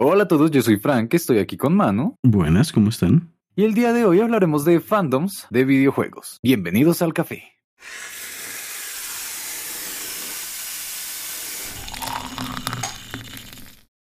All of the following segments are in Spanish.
Hola a todos, yo soy Frank, estoy aquí con Manu. Buenas, ¿cómo están? Y el día de hoy hablaremos de fandoms de videojuegos. Bienvenidos al café.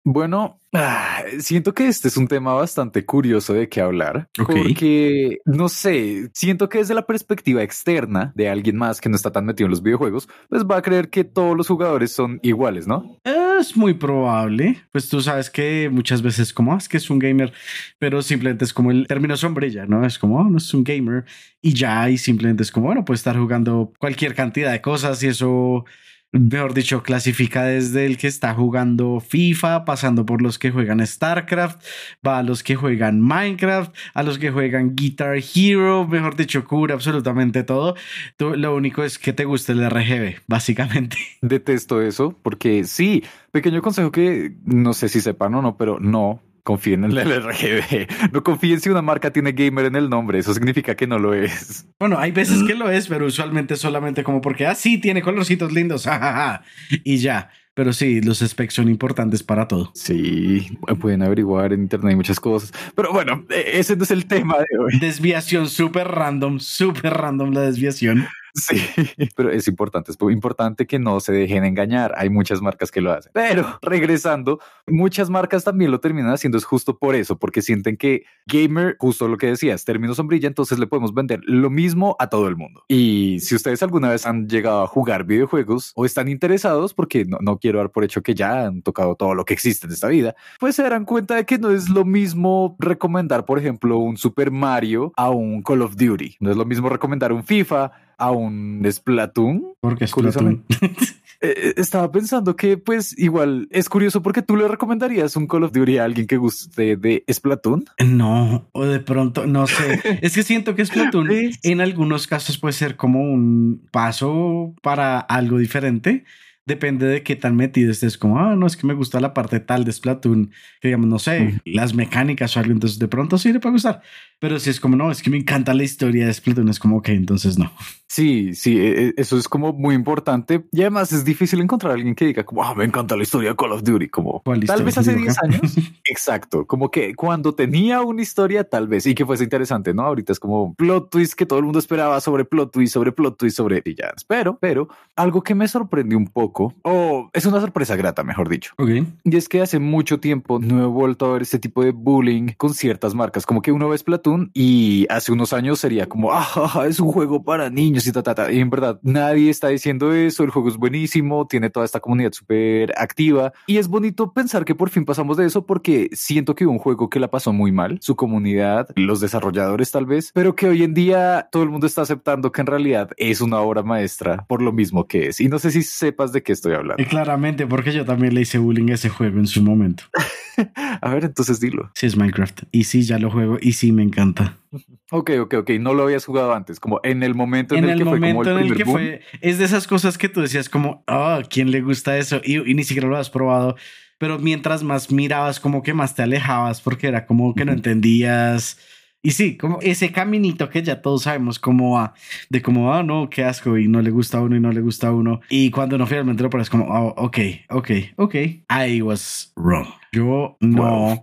Bueno, ah, siento que este es un tema bastante curioso de qué hablar, Ok. porque no sé, siento que desde la perspectiva externa de alguien más que no está tan metido en los videojuegos, pues va a creer que todos los jugadores son iguales, ¿no? Es muy probable. Pues tú sabes que muchas veces como "Ah, es que es un gamer, pero simplemente es como el término sombrilla, ¿no? Es como, "Oh, no es un gamer y ya, y simplemente es como, bueno, puede estar jugando cualquier cantidad de cosas y eso, mejor dicho, clasifica desde el que está jugando FIFA, pasando por los que juegan StarCraft, va a los que juegan Minecraft, a los que juegan Guitar Hero, mejor dicho, cubre absolutamente todo. Lo único es que te guste el RGB, básicamente. Detesto eso, porque sí, pequeño consejo que no sé si sepan o no, pero no confíen en el RGB. No confíen si una marca tiene gamer en el nombre, eso significa que no lo es. Bueno, hay veces que lo es, pero usualmente solamente como porque, ah, sí, tiene colorcitos lindos, jajaja, y ya. Pero sí, los specs son importantes para todo. Sí, pueden averiguar en internet hay muchas cosas, pero bueno, e- ese no es el tema de hoy. Desviación súper random, súper random la desviación. Sí, pero es importante, es importante que no se dejen engañar. Hay muchas marcas que lo hacen. Pero regresando, muchas marcas también lo terminan haciendo es justo por eso, porque sienten que gamer, justo lo que decías, término sombrilla, entonces le podemos vender lo mismo a todo el mundo. Y si ustedes alguna vez han llegado a jugar videojuegos o están interesados, porque no, no quiero dar por hecho que ya han tocado todo lo que existe en esta vida, pues se darán cuenta de que no es lo mismo recomendar, por ejemplo, un Super Mario a un Call of Duty. No es lo mismo recomendar un FIFA a un Splatoon. Porque. Splatoon. Eh, estaba pensando que pues igual es curioso porque tú le recomendarías un Call of Duty a alguien que guste de Splatoon. No, o de pronto, no sé. Es que siento que Splatoon en algunos casos puede ser como un paso para algo diferente. Depende de qué tan metido estés, como, ah, no, es que me gusta la parte tal de Splatoon, que digamos, no sé, Ujú. las mecánicas o algo, entonces de pronto sí le puede gustar. Pero si es como, no, es que me encanta la historia de Splatoon, es como, ok, entonces no. Sí, sí, eh, eh, eso es como muy importante y además es difícil encontrar a alguien que diga como, ah, me encanta la historia de Call of Duty, como ¿Cuál tal vez hace Digo, 10 acá. años. Exacto, como que cuando tenía una historia tal vez y que fuese interesante, ¿no? Ahorita es como plot twist que todo el mundo esperaba sobre plot twist, sobre plot twist, sobre villanos. Pero, pero algo que me sorprendió un poco, o es una sorpresa grata, mejor dicho. Ok. Y es que hace mucho tiempo no he vuelto a ver este tipo de bullying con ciertas marcas, como que uno ve Splatoon y hace unos años sería como, ah, es un juego para niños y ta, ta, ta. Y en verdad nadie está diciendo eso, el juego es buenísimo, tiene toda esta comunidad súper activa y es bonito pensar que por fin pasamos de eso porque siento que hubo un juego que la pasó muy mal, su comunidad, los desarrolladores tal vez, pero que hoy en día todo el mundo está aceptando que en realidad es una obra maestra por lo mismo que es. Y no sé si sepas de qué estoy hablando. Y claramente, porque yo también le hice bullying a ese juego en su momento. A ver, entonces dilo. Sí, es Minecraft. Y sí, ya lo juego y sí me encanta. Ok, ok, ok. No lo habías jugado antes, como en el momento en, en el, que fue como el en el que boom. fue, es de esas cosas que tú decías como, oh, ¿quién le gusta eso? Y, y ni siquiera lo has probado, pero mientras más mirabas, como que más te alejabas porque era como que no entendías. Y sí, como ese caminito que ya todos sabemos cómo va, de como, ah, no, qué asco, y no le gusta a uno y no le gusta a uno. Y cuando no finalmente lo pones como, oh, ok, ok, ok, I was wrong. Yo no Wow.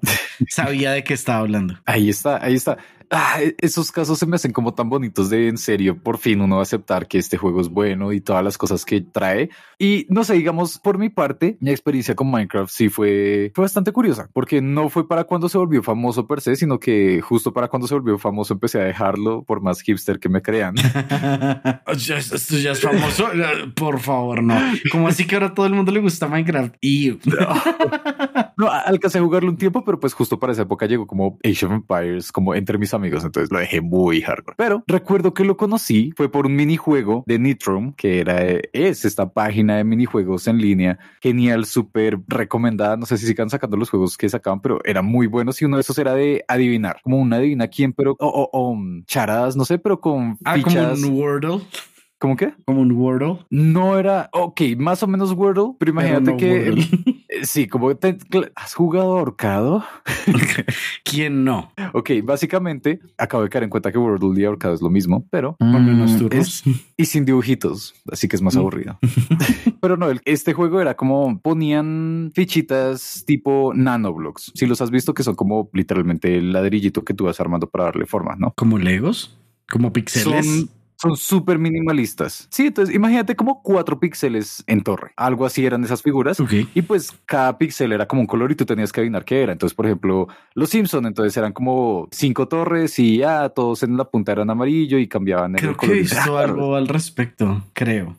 sabía de qué estaba hablando. Ahí está, ahí está. Ah, e- esos casos se me hacen como tan bonitos de en serio, por fin uno va a aceptar que este juego es bueno y todas las cosas que trae. Y no sé, digamos, por mi parte, mi experiencia con Minecraft sí fue, fue bastante curiosa, porque no fue para cuando se volvió famoso per se, sino que justo para cuando se volvió famoso empecé a dejarlo, por más hipster que me crean. Ya- Esto ya es famoso. Por favor, no. Como así que ahora todo el mundo le gusta Minecraft? Y No, alcancé a jugarlo un tiempo, pero pues justo para esa época llegó como Age of Empires, como entre mis amigos, entonces lo dejé muy hardcore. Pero recuerdo que lo conocí, fue por un minijuego de Nitrom, que era, es esta página de minijuegos en línea, genial, súper recomendada, no sé si sigan sacando los juegos que sacaban, pero eran muy buenos y uno de esos era de adivinar, como un adivina quién, pero, o, o- o, mm, charadas, no sé, pero con ah, como un Wordle. ¿Cómo qué? Como un Wordle. No era, ok, más o menos Wordle, pero imagínate no que... Wordle. eh, Sí, como te- has jugado ahorcado. ¿Quién no? Ok, básicamente acabo de caer en cuenta que Wordle y ahorcado es lo mismo, pero Con menos mm, turnos. y sin dibujitos, así que es más Mm. aburrido. pero no, este juego era como ponían fichitas tipo nanoblocks. Si los has visto, que son como literalmente el ladrillito que tú vas armando para darle forma, ¿no? Como Legos, como pixeles. Son son súper minimalistas. Sí, entonces imagínate como cuatro píxeles en torre. Algo así eran esas figuras. Y pues cada píxel era como un color y tú tenías que adivinar qué era. Entonces, por ejemplo, los Simpson, entonces eran como cinco torres y ya todos en la punta eran amarillo y cambiaban el Creo que color. he visto algo al respecto, creo.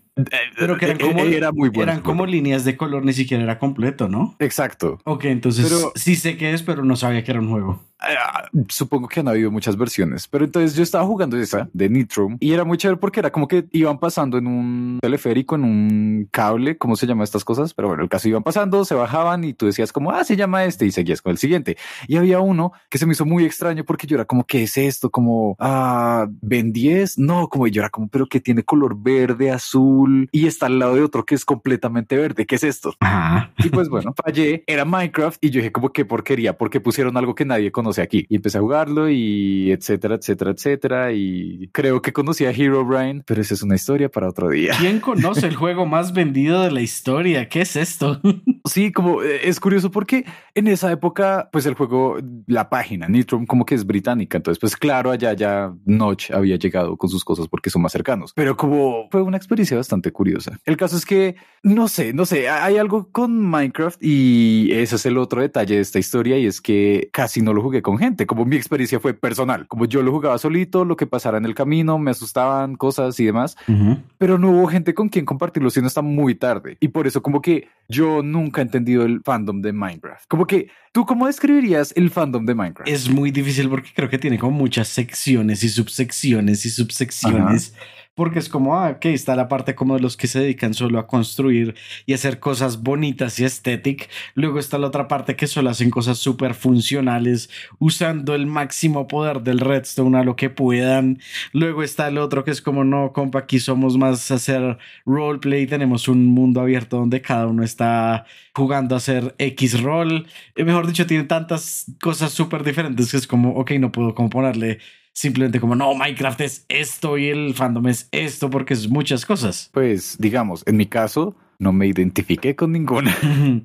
Pero que eran Eh, como, era muy bueno. eran como líneas de color, ni siquiera era completo, ¿no? Exacto. Ok, entonces Pero- sí sé qué es, pero no sabía que era un juego. Ah, supongo que han habido muchas versiones, pero entonces yo estaba jugando esa de Nitro y era muy chévere porque era como que iban pasando en un teleférico, en un cable, ¿cómo se llaman estas cosas? Pero bueno, el caso iban pasando, se bajaban y tú decías como, ah, se llama este y seguías con el siguiente. Y había uno que se me hizo muy extraño porque yo era como, ¿qué es esto? Como, ah, Ben 10? No, como yo era como, pero que tiene color verde, azul y está al lado de otro que es completamente verde. ¿Qué es esto? Ajá. Y pues bueno, fallé, era Minecraft y yo dije como qué porquería, porque pusieron algo que nadie conoce aquí. Y empecé a jugarlo y etcétera, etcétera, etcétera. Y creo que conocí a Hero Brian, pero esa es una historia para otro día. ¿Quién conoce el juego más vendido de la historia? ¿Qué es esto? Sí, como eh, es curioso porque en esa época, pues el juego, la página Nitrom como que es británica. Entonces, pues claro, allá ya Notch había llegado con sus cosas porque son más cercanos. Pero como fue una experiencia bastante curiosa. El caso es que, no sé, no sé, hay algo con Minecraft y ese es el otro detalle de esta historia y es que casi no lo jugué con gente. Como mi experiencia fue personal, como yo lo jugaba solito, lo que pasara en el camino, me asustaban cosas y demás Ujú. pero no hubo gente con quien compartirlo, sino hasta muy tarde. Y por eso como que yo nunca he entendido el fandom de Minecraft. Como que, ¿tú cómo describirías el fandom de Minecraft? Es muy difícil porque creo que tiene como muchas secciones y subsecciones y subsecciones. Porque es como, ah, ok, está la parte como de los que se dedican solo a construir y hacer cosas bonitas y estéticas. Luego está la otra parte que solo hacen cosas súper funcionales, usando el máximo poder del redstone a lo que puedan. Luego está el otro que es como, no, compa, aquí somos más hacer roleplay. Tenemos un mundo abierto donde cada uno está jugando a hacer X rol. Eh, Mejor dicho, tiene tantas cosas súper diferentes que es como, ok, no puedo como ponerle simplemente como, no, Minecraft es esto y el fandom es esto porque es muchas cosas. Pues, digamos, en mi caso, no me identifiqué con ninguna.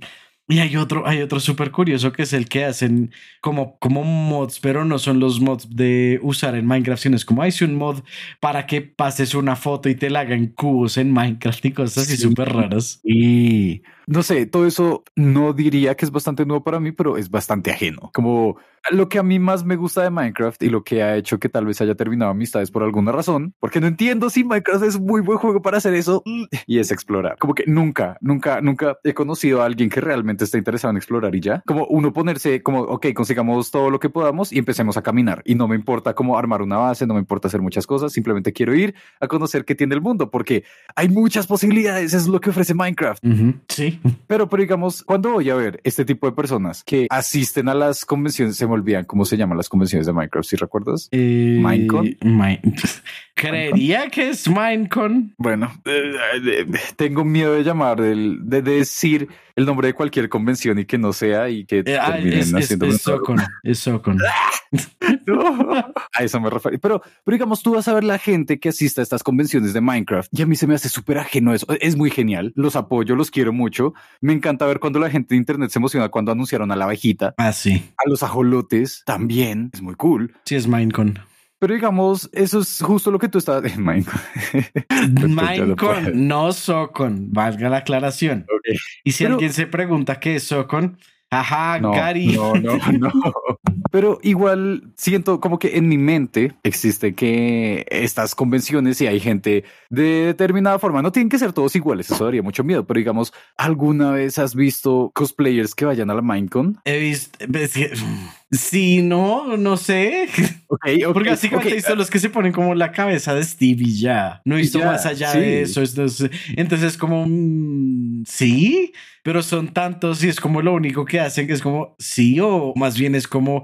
Y hay otro, hay otro súper curioso que es el que hacen como, como mods, pero no son los mods de usar en Minecraft, sino es como hay un mod para que pases una foto y te la hagan cubos en Minecraft y cosas así Sí. súper raras. Y no sé, todo eso no diría que es bastante nuevo para mí, pero es bastante ajeno. Como lo que a mí más me gusta de Minecraft y lo que ha hecho que tal vez haya terminado amistades por alguna razón, porque no entiendo si Minecraft es muy buen juego para hacer eso y es explorar. Como que nunca, nunca, nunca he conocido a alguien que realmente esté interesado en explorar y ya. Como uno ponerse como, ok, consigamos todo lo que podamos y empecemos a caminar. Y no me importa cómo armar una base, no me importa hacer muchas cosas, simplemente quiero ir a conocer qué tiene el mundo, porque hay muchas posibilidades, eso es lo que ofrece Minecraft. Sí. Pero, pero digamos, cuando voy a ver este tipo de personas que asisten a las convenciones, se me olvidan cómo se llaman las convenciones de Minecraft, si recuerdas? Eh, ¿Minecon? Min- Creería que es Minecon. Bueno, eh, eh, tengo miedo de llamar, de, decir el nombre de cualquier convención y que no sea y que Eh, terminen es, es, haciendo es Socon. Es Socon. No, a eso me refiero. Pero, pero digamos, tú vas a ver la gente que asiste a estas convenciones de Minecraft y a mí se me hace súper ajeno eso. Es muy genial. Los apoyo, los quiero mucho. Me encanta ver cuando la gente de internet se emociona cuando anunciaron a la abejita, Ah, sí. a los ajolotes también. Es muy cool. Sí, es Minecon. Pero digamos, eso es justo lo que tú estabas puedo. Minecon, no Socon. Valga la aclaración. Y si Pero- alguien se pregunta qué es Socon, ajá, No, Gary. no, no, no. Pero igual siento como que en mi mente existe que estas convenciones y hay gente de determinada forma, no tienen que ser todos iguales, eso daría mucho miedo, pero digamos, ¿alguna vez has visto cosplayers que vayan a la Minecon? He visto. que- Sí, no, no sé. Ok, Porque básicamente he visto los que se ponen como la cabeza de Steve y ya. No he visto más allá sí. de eso. Entonces, entonces como mm, sí, pero son tantos y es como lo único que hacen que es como sí o más bien es como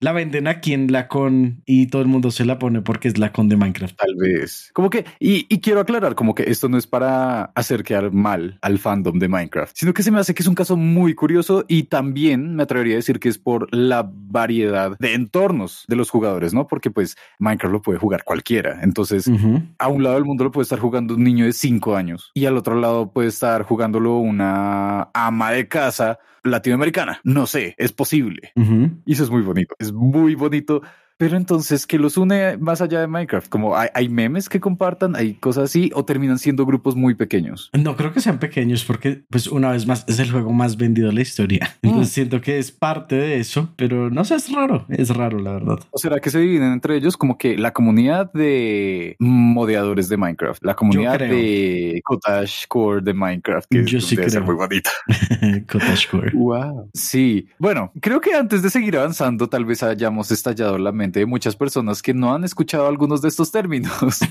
la venden aquí en la con y todo el mundo se la pone porque es la con de Minecraft. Tal vez. Como que, y, y quiero aclarar, como que esto no es para hacer quedar mal al fandom de Minecraft, sino que se me hace que es un caso muy curioso y también me atrevería a decir que es por la variedad de entornos de los jugadores, ¿no? Porque pues Minecraft lo puede jugar cualquiera. Entonces, a un lado del mundo lo puede estar jugando un niño de cinco años y al otro lado puede estar jugándolo una ama de casa latinoamericana. No sé, es posible. Y eso es muy bonito, es muy bonito. Pero entonces, ¿qué los une más allá de Minecraft? Como hay, hay memes que compartan, hay cosas así, o terminan siendo grupos muy pequeños. No creo que sean pequeños porque, pues, una vez más, es el juego más vendido de la historia. Entonces Mm. siento que es parte de eso, pero no sé, es raro. Es raro, la verdad. ¿O será que se dividen entre ellos como que la comunidad de modeadores de Minecraft, la comunidad creo. de Cottage Core de Minecraft, que Yo sí debe ser creo. muy bonita? Cottagecore. Wow. Sí. Bueno, creo que antes de seguir avanzando, tal vez hayamos estallado la mente de muchas personas que no han escuchado algunos de estos términos.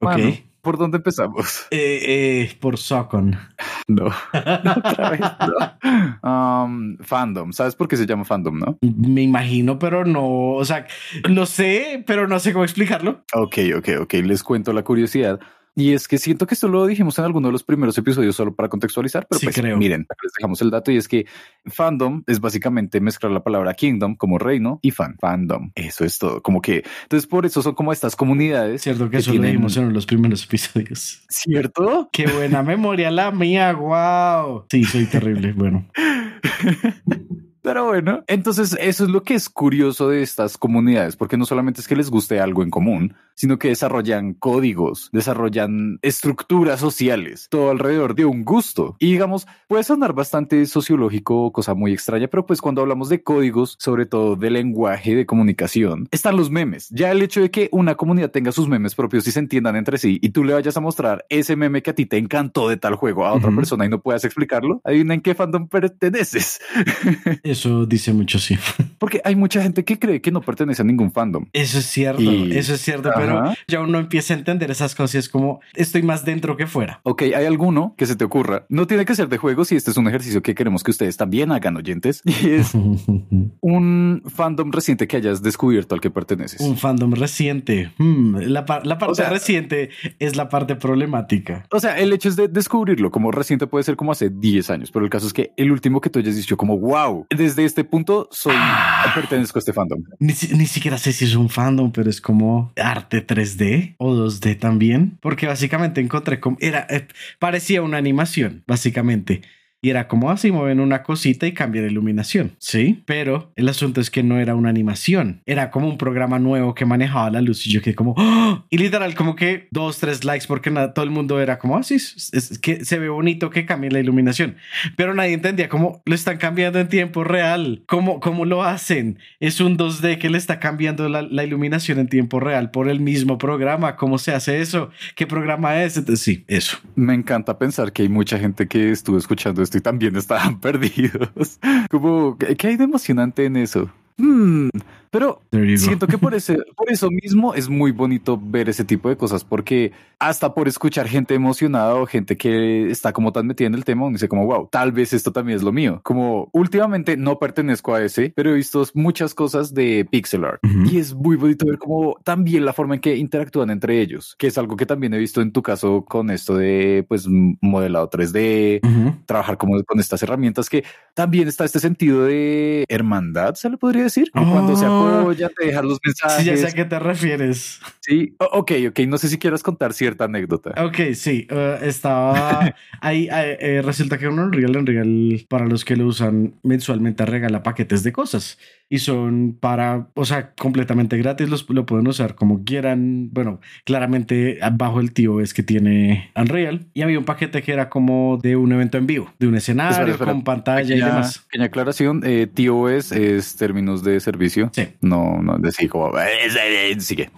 Ok. Mano, ¿Por dónde empezamos? Eh, eh, por Socon. No. Otra vez no. Um, fandom. ¿Sabes por qué se llama fandom, no? Me imagino, pero no, o sea, lo sé, pero no sé cómo explicarlo. Ok, ok, ok. Les cuento la curiosidad. Y es que siento que esto lo dijimos en alguno de los primeros episodios solo para contextualizar, pero Sí, pues creo. miren, les dejamos el dato y es que fandom es básicamente mezclar la palabra kingdom como reino y fan, fandom. Eso es todo. Como que, entonces por eso son como estas comunidades. Es cierto que que eso lo dijimos en los primeros episodios. ¿Cierto? Qué buena memoria la mía, wow. Sí, soy terrible. Bueno, Pero bueno, entonces eso es lo que es curioso de estas comunidades, porque no solamente es que les guste algo en común, sino que desarrollan códigos, desarrollan estructuras sociales, todo alrededor de un gusto. Y digamos, puede sonar bastante sociológico, cosa muy extraña, pero pues cuando hablamos de códigos, sobre todo de lenguaje, de comunicación, están los memes. Ya el hecho de que una comunidad tenga sus memes propios y se entiendan entre sí y tú le vayas a mostrar ese meme que a ti te encantó de tal juego a otra persona y no puedas explicarlo, adivina en qué fandom perteneces. eso dice mucho, sí. Porque hay mucha gente que cree que no pertenece a ningún fandom. Eso es cierto, Y- eso es cierto, pero Ajá. ya uno empieza a entender esas cosas y es como estoy más dentro que fuera. Ok, hay alguno que se te ocurra. No tiene que ser de juegos y este es un ejercicio que queremos que ustedes también hagan, oyentes. Y es un fandom reciente que hayas descubierto al que perteneces. Un fandom reciente. Hmm, la, par- la parte O sea- reciente es la parte problemática. O sea, el hecho es de descubrirlo como reciente puede ser como hace 10 años, pero el caso es que el último que tú hayas dicho como wow, desde este punto soy pertenezco a este fandom. Ni, ni siquiera sé si es un fandom, pero es como arte 3D o 2D también, porque básicamente encontré como era eh, parecía una animación, básicamente. Y era como así, mueven una cosita y cambian la iluminación. Sí, pero el asunto es que no era una animación. Era como un programa nuevo que manejaba la luz y yo quedé como, ¡Oh! y literal, como que dos, tres likes porque todo el mundo era como así, es, es que se ve bonito que cambie la iluminación. Pero nadie entendía cómo lo están cambiando en tiempo real. ¿Cómo, cómo lo hacen? Es un 2D que le está cambiando la, iluminación en tiempo real por el mismo programa. ¿Cómo se hace eso? ¿Qué programa es? Sí, eso. Me encanta pensar que hay mucha gente que estuvo escuchando esto y también estaban perdidos. Como, ¿qué qué hay de emocionante en eso? Hmm, pero siento que por, ese, por eso mismo es muy bonito ver ese tipo de cosas, porque hasta por escuchar gente emocionada o gente que está como tan metida en el tema, uno dice como, wow, tal vez esto también es lo mío. Como últimamente no pertenezco a ese, pero he visto muchas cosas de pixel art Ujú. y es muy bonito ver como también la forma en que interactúan entre ellos, que es algo que también he visto en tu caso con esto de pues modelado 3D, Ujú. trabajar como con estas herramientas que también está este sentido de hermandad, se le podría decir, como cuando se De dejar los mensajes. Sí, ya sé a qué te refieres. Sí, ok, ok, no sé si quieras contar cierta anécdota. Ok, sí, eh, estaba ahí. eh, eh, resulta que uno Unreal, Unreal, para los que lo usan mensualmente, regala paquetes de cosas y son para, o sea, completamente gratis. Los lo pueden usar como quieran. Bueno, claramente bajo el tío es que tiene Unreal y había un paquete que era como de un evento en vivo, de un escenario Espera, espera. con pantalla y demás. pequeña aclaración, eh, TOS es términos de servicio. Sí. No, no, decir como, sigue.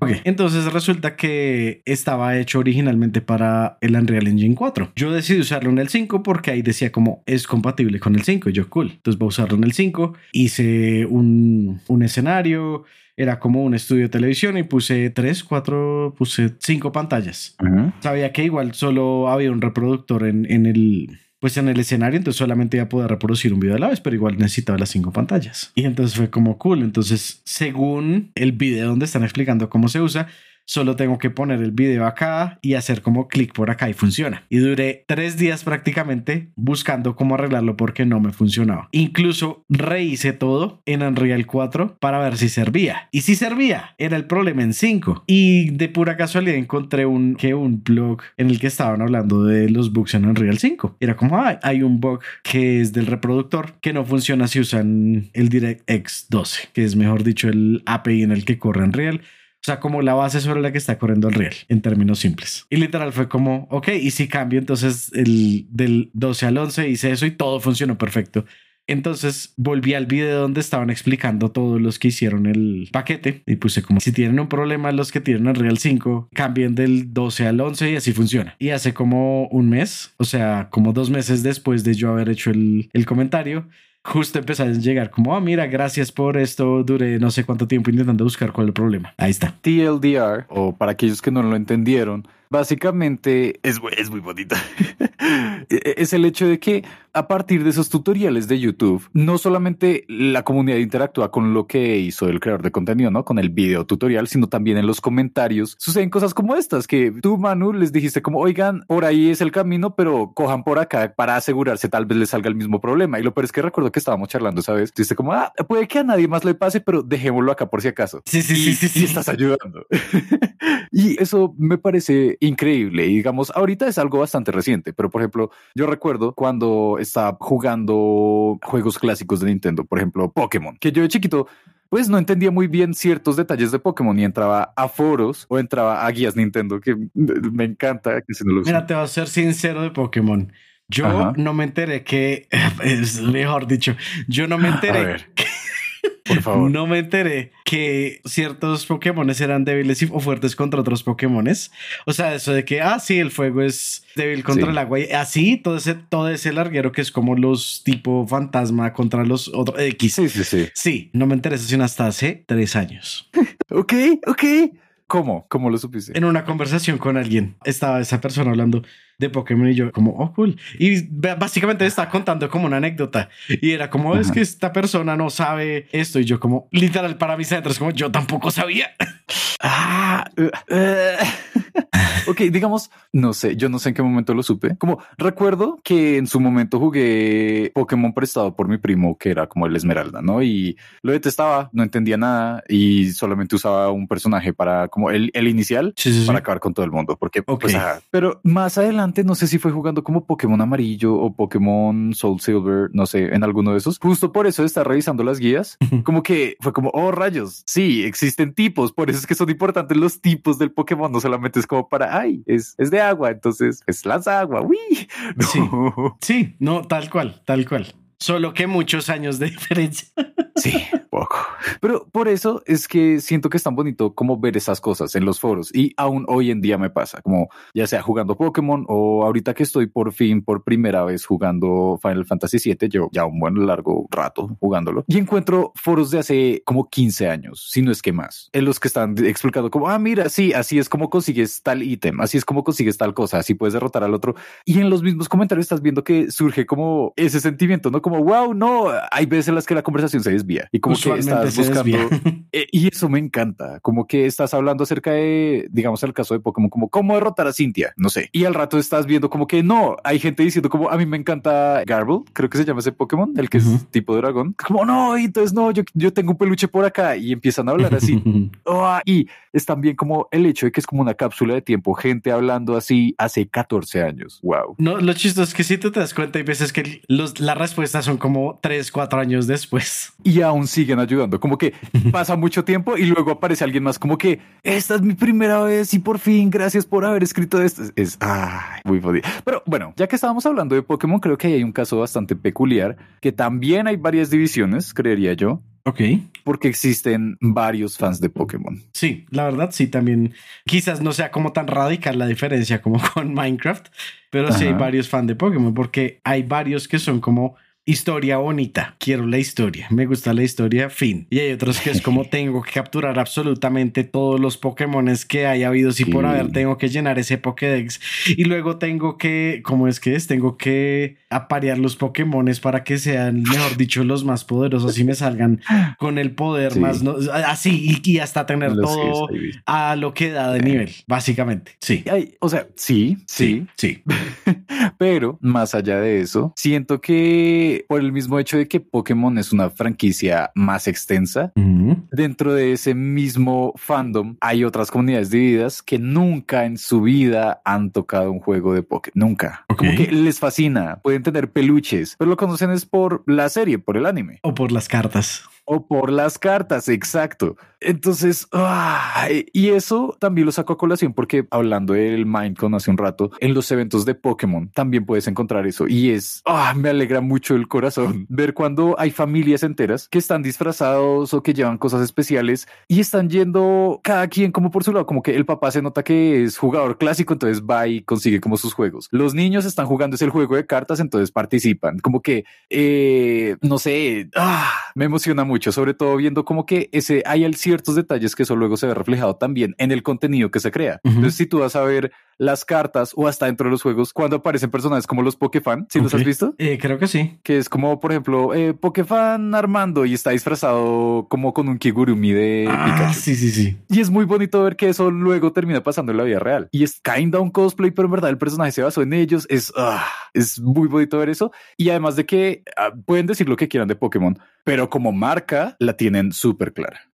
Ok, entonces resulta que estaba hecho originalmente para el Unreal Engine 4. Yo decidí usarlo en el 5 porque ahí decía como es compatible con el 5 y yo cool. Entonces voy a usarlo en el 5. Hice un, un escenario, era como un estudio de televisión y puse 3, 4, puse 5 pantallas. Sabía que igual solo había un reproductor en, en el pues en el escenario, entonces solamente iba a poder reproducir un video a la vez, pero igual necesitaba las cinco pantallas. Y entonces fue como cool. Entonces, según el video donde están explicando cómo se usa, solo tengo que poner el video acá y hacer como clic por acá y funciona. Y duré tres días prácticamente buscando cómo arreglarlo porque no me funcionaba. Incluso rehice todo en Unreal 4 para ver si servía. Y si servía, era el problema en 5. Y de pura casualidad encontré un, que un blog en el que estaban hablando de los bugs en Unreal 5. Era como, ah, hay un bug que es del reproductor que no funciona si usan el DirectX 12, que es mejor dicho el API en el que corre Unreal o sea, como la base sobre la que está corriendo el real, en términos simples. Y literal fue como, ok, y si cambio entonces el del 12 al 11, hice eso y todo funcionó perfecto. Entonces volví al video donde estaban explicando todos los que hicieron el paquete y puse como si tienen un problema los que tienen el Real 5, cambien del 12 al 11 y así funciona. Y hace como un mes, o sea, como dos meses después de yo haber hecho el, el comentario, justo empezaron a llegar como, ah, mira, gracias por esto, duré no sé cuánto tiempo intentando buscar cuál es el problema. Ahí está. TLDR, o para aquellos que no lo entendieron, básicamente es, es muy bonita. E, es el hecho de que a partir de esos tutoriales de YouTube, no solamente la comunidad interactúa con lo que hizo el creador de contenido, ¿no? Con el video tutorial, sino también en los comentarios suceden cosas como estas, que tú, Manu, les dijiste como, oigan, por ahí es el camino, pero cojan por acá para asegurarse tal vez les salga el mismo problema. Y lo peor es que recuerdo que estábamos charlando, ¿sabes? Dijiste como, ah, puede que a nadie más le pase, pero dejémoslo acá por si acaso. Sí, sí, sí, sí, sí. estás ayudando. y eso me parece increíble. Y digamos, ahorita es algo bastante reciente, pero por ejemplo, yo recuerdo cuando estaba jugando juegos clásicos de Nintendo, por ejemplo, Pokémon, que yo de chiquito pues no entendía muy bien ciertos detalles de Pokémon y entraba a foros o entraba a guías Nintendo, que me encanta que se lo Mira, te voy a ser sincero de Pokémon. Yo no me enteré que, es mejor dicho, yo no me enteré que por favor. No me enteré que ciertos Pokémon eran débiles o fuertes contra otros Pokémon. O sea, eso de que, ah, sí, el fuego es débil contra el agua. Y así, todo ese, todo ese larguero que es como los tipo fantasma contra los otros X. Sí, sí, sí. Sí, no me interesa sino hasta hace tres años. ok, ok. ¿Cómo? ¿Cómo lo supiste? En una conversación con alguien. Estaba esa persona hablando de Pokémon y yo como, oh, cool. Y básicamente estaba contando como una anécdota. Y era como, es que esta persona no sabe esto. Y yo como, literal, para mis adentros, como, yo tampoco sabía. ah, uh, uh. ok, digamos, no sé, yo no sé en qué momento lo supe. Como recuerdo que en su momento jugué Pokémon prestado por mi primo, que era como el Esmeralda, ¿no? Y lo detestaba, no entendía nada y solamente usaba un personaje para como el, el inicial para acabar con todo el mundo. Porque, pues, pero más adelante, no sé si fue jugando como Pokémon amarillo o Pokémon Soul Silver, no sé, en alguno de esos. Justo por eso de estar revisando las guías, como que fue como, oh rayos, sí, existen tipos, por eso es que son importantes los tipos del Pokémon, no solamente es como para, ay, es, es de agua, entonces es lanza agua, uy. Sí, sí, no, tal cual, tal cual. Solo que muchos años de diferencia. Sí, poco. Pero por eso es que siento que es tan bonito como ver esas cosas en los foros y aún hoy en día me pasa, como ya sea jugando Pokémon o ahorita que estoy por fin por primera vez jugando Final Fantasy VII, llevo ya un buen largo rato jugándolo y encuentro foros de hace como 15 años, si no es que más, en los que están explicando como, ah, mira, sí, así es como consigues tal ítem, así es como consigues tal cosa, así puedes derrotar al otro y en los mismos comentarios estás viendo que surge como ese sentimiento, ¿no? Como, wow, no, hay veces en las que la conversación se desvía y como que estás buscando. Eh, y eso me encanta, como que estás hablando acerca de, digamos, el caso de Pokémon, como cómo derrotar a Cintia, no sé. Y al rato estás viendo como que no, hay gente diciendo como a mí me encanta Garble, creo que se llama ese Pokémon, el que es tipo dragón. Como no, y entonces no, yo, yo tengo un peluche por acá y empiezan a hablar así. oh, y es también como el hecho de que es como una cápsula de tiempo, gente hablando así hace 14 años. Wow. No, lo chistoso es que si tú te das cuenta, hay veces que los, las son como 3, 4 años después. Y aún siguen ayudando, como que pasa mucho tiempo y luego aparece alguien más como que esta es mi primera vez y por fin gracias por haber escrito esto. Es muy jodido. Pero bueno, ya que estábamos hablando de Pokémon, creo que hay un caso bastante peculiar que también hay varias divisiones, creería yo. Ok. Porque existen varios fans de Pokémon. Sí, la verdad, sí, también. Quizás no sea como tan radical la diferencia como con Minecraft, pero sí hay varios fans de Pokémon porque hay varios que son como historia bonita. Quiero la historia. Me gusta la historia, fin. Y hay otros que es como tengo que capturar absolutamente todos los Pokémones que haya habido. Si por haber, tengo que llenar ese Pokédex. Y luego tengo que, ¿cómo es que es? Tengo que aparear los Pokémones para que sean, mejor dicho, los más poderosos y me salgan con el poder más, así y, hasta tener todo a lo que da de nivel, básicamente. Sí. o sea, sí, sí, sí. Pero más allá de eso, siento que por el mismo hecho de que Pokémon es una franquicia más extensa, dentro de ese mismo fandom hay otras comunidades divididas que nunca en su vida han tocado un juego de Pokémon. Nunca. Como que les fascina. Pueden tener peluches, pero lo conocen es por la serie, por el anime. O por las cartas. O por las cartas, exacto. Entonces, y eso también lo saco a colación porque hablando del Minecon hace un rato, en los eventos de Pokémon también puedes encontrar eso y es, ah, me alegra mucho el corazón ver cuando hay familias enteras que están disfrazados o que llevan cosas especiales y están yendo cada quien como por su lado, como que el papá se nota que es jugador clásico, entonces va y consigue como sus juegos. Los niños están jugando es el juego de cartas, entonces participan, como que, eh, no sé, ah, me emociona mucho, sobre todo viendo como que ese hay ciertos detalles que eso luego se ve reflejado también en el contenido que se crea. Entonces, si tú vas a ver las cartas o hasta dentro de los juegos, cuando aparecen personajes como los Pokefan, ¿sí los has visto? Eh, creo que sí. Que es como, por ejemplo, eh, Pokefan Armando y está disfrazado como con un Kigurumi de ah, Pikachu. Sí, sí, sí. Y es muy bonito ver que eso luego termina pasando en la vida real. Y es kinda un cosplay, pero en verdad el personaje se basó en ellos. Es, ah, es muy bonito ver eso. Y además de que ah, pueden decir lo que quieran de Pokémon, pero como marca la tienen súper clara.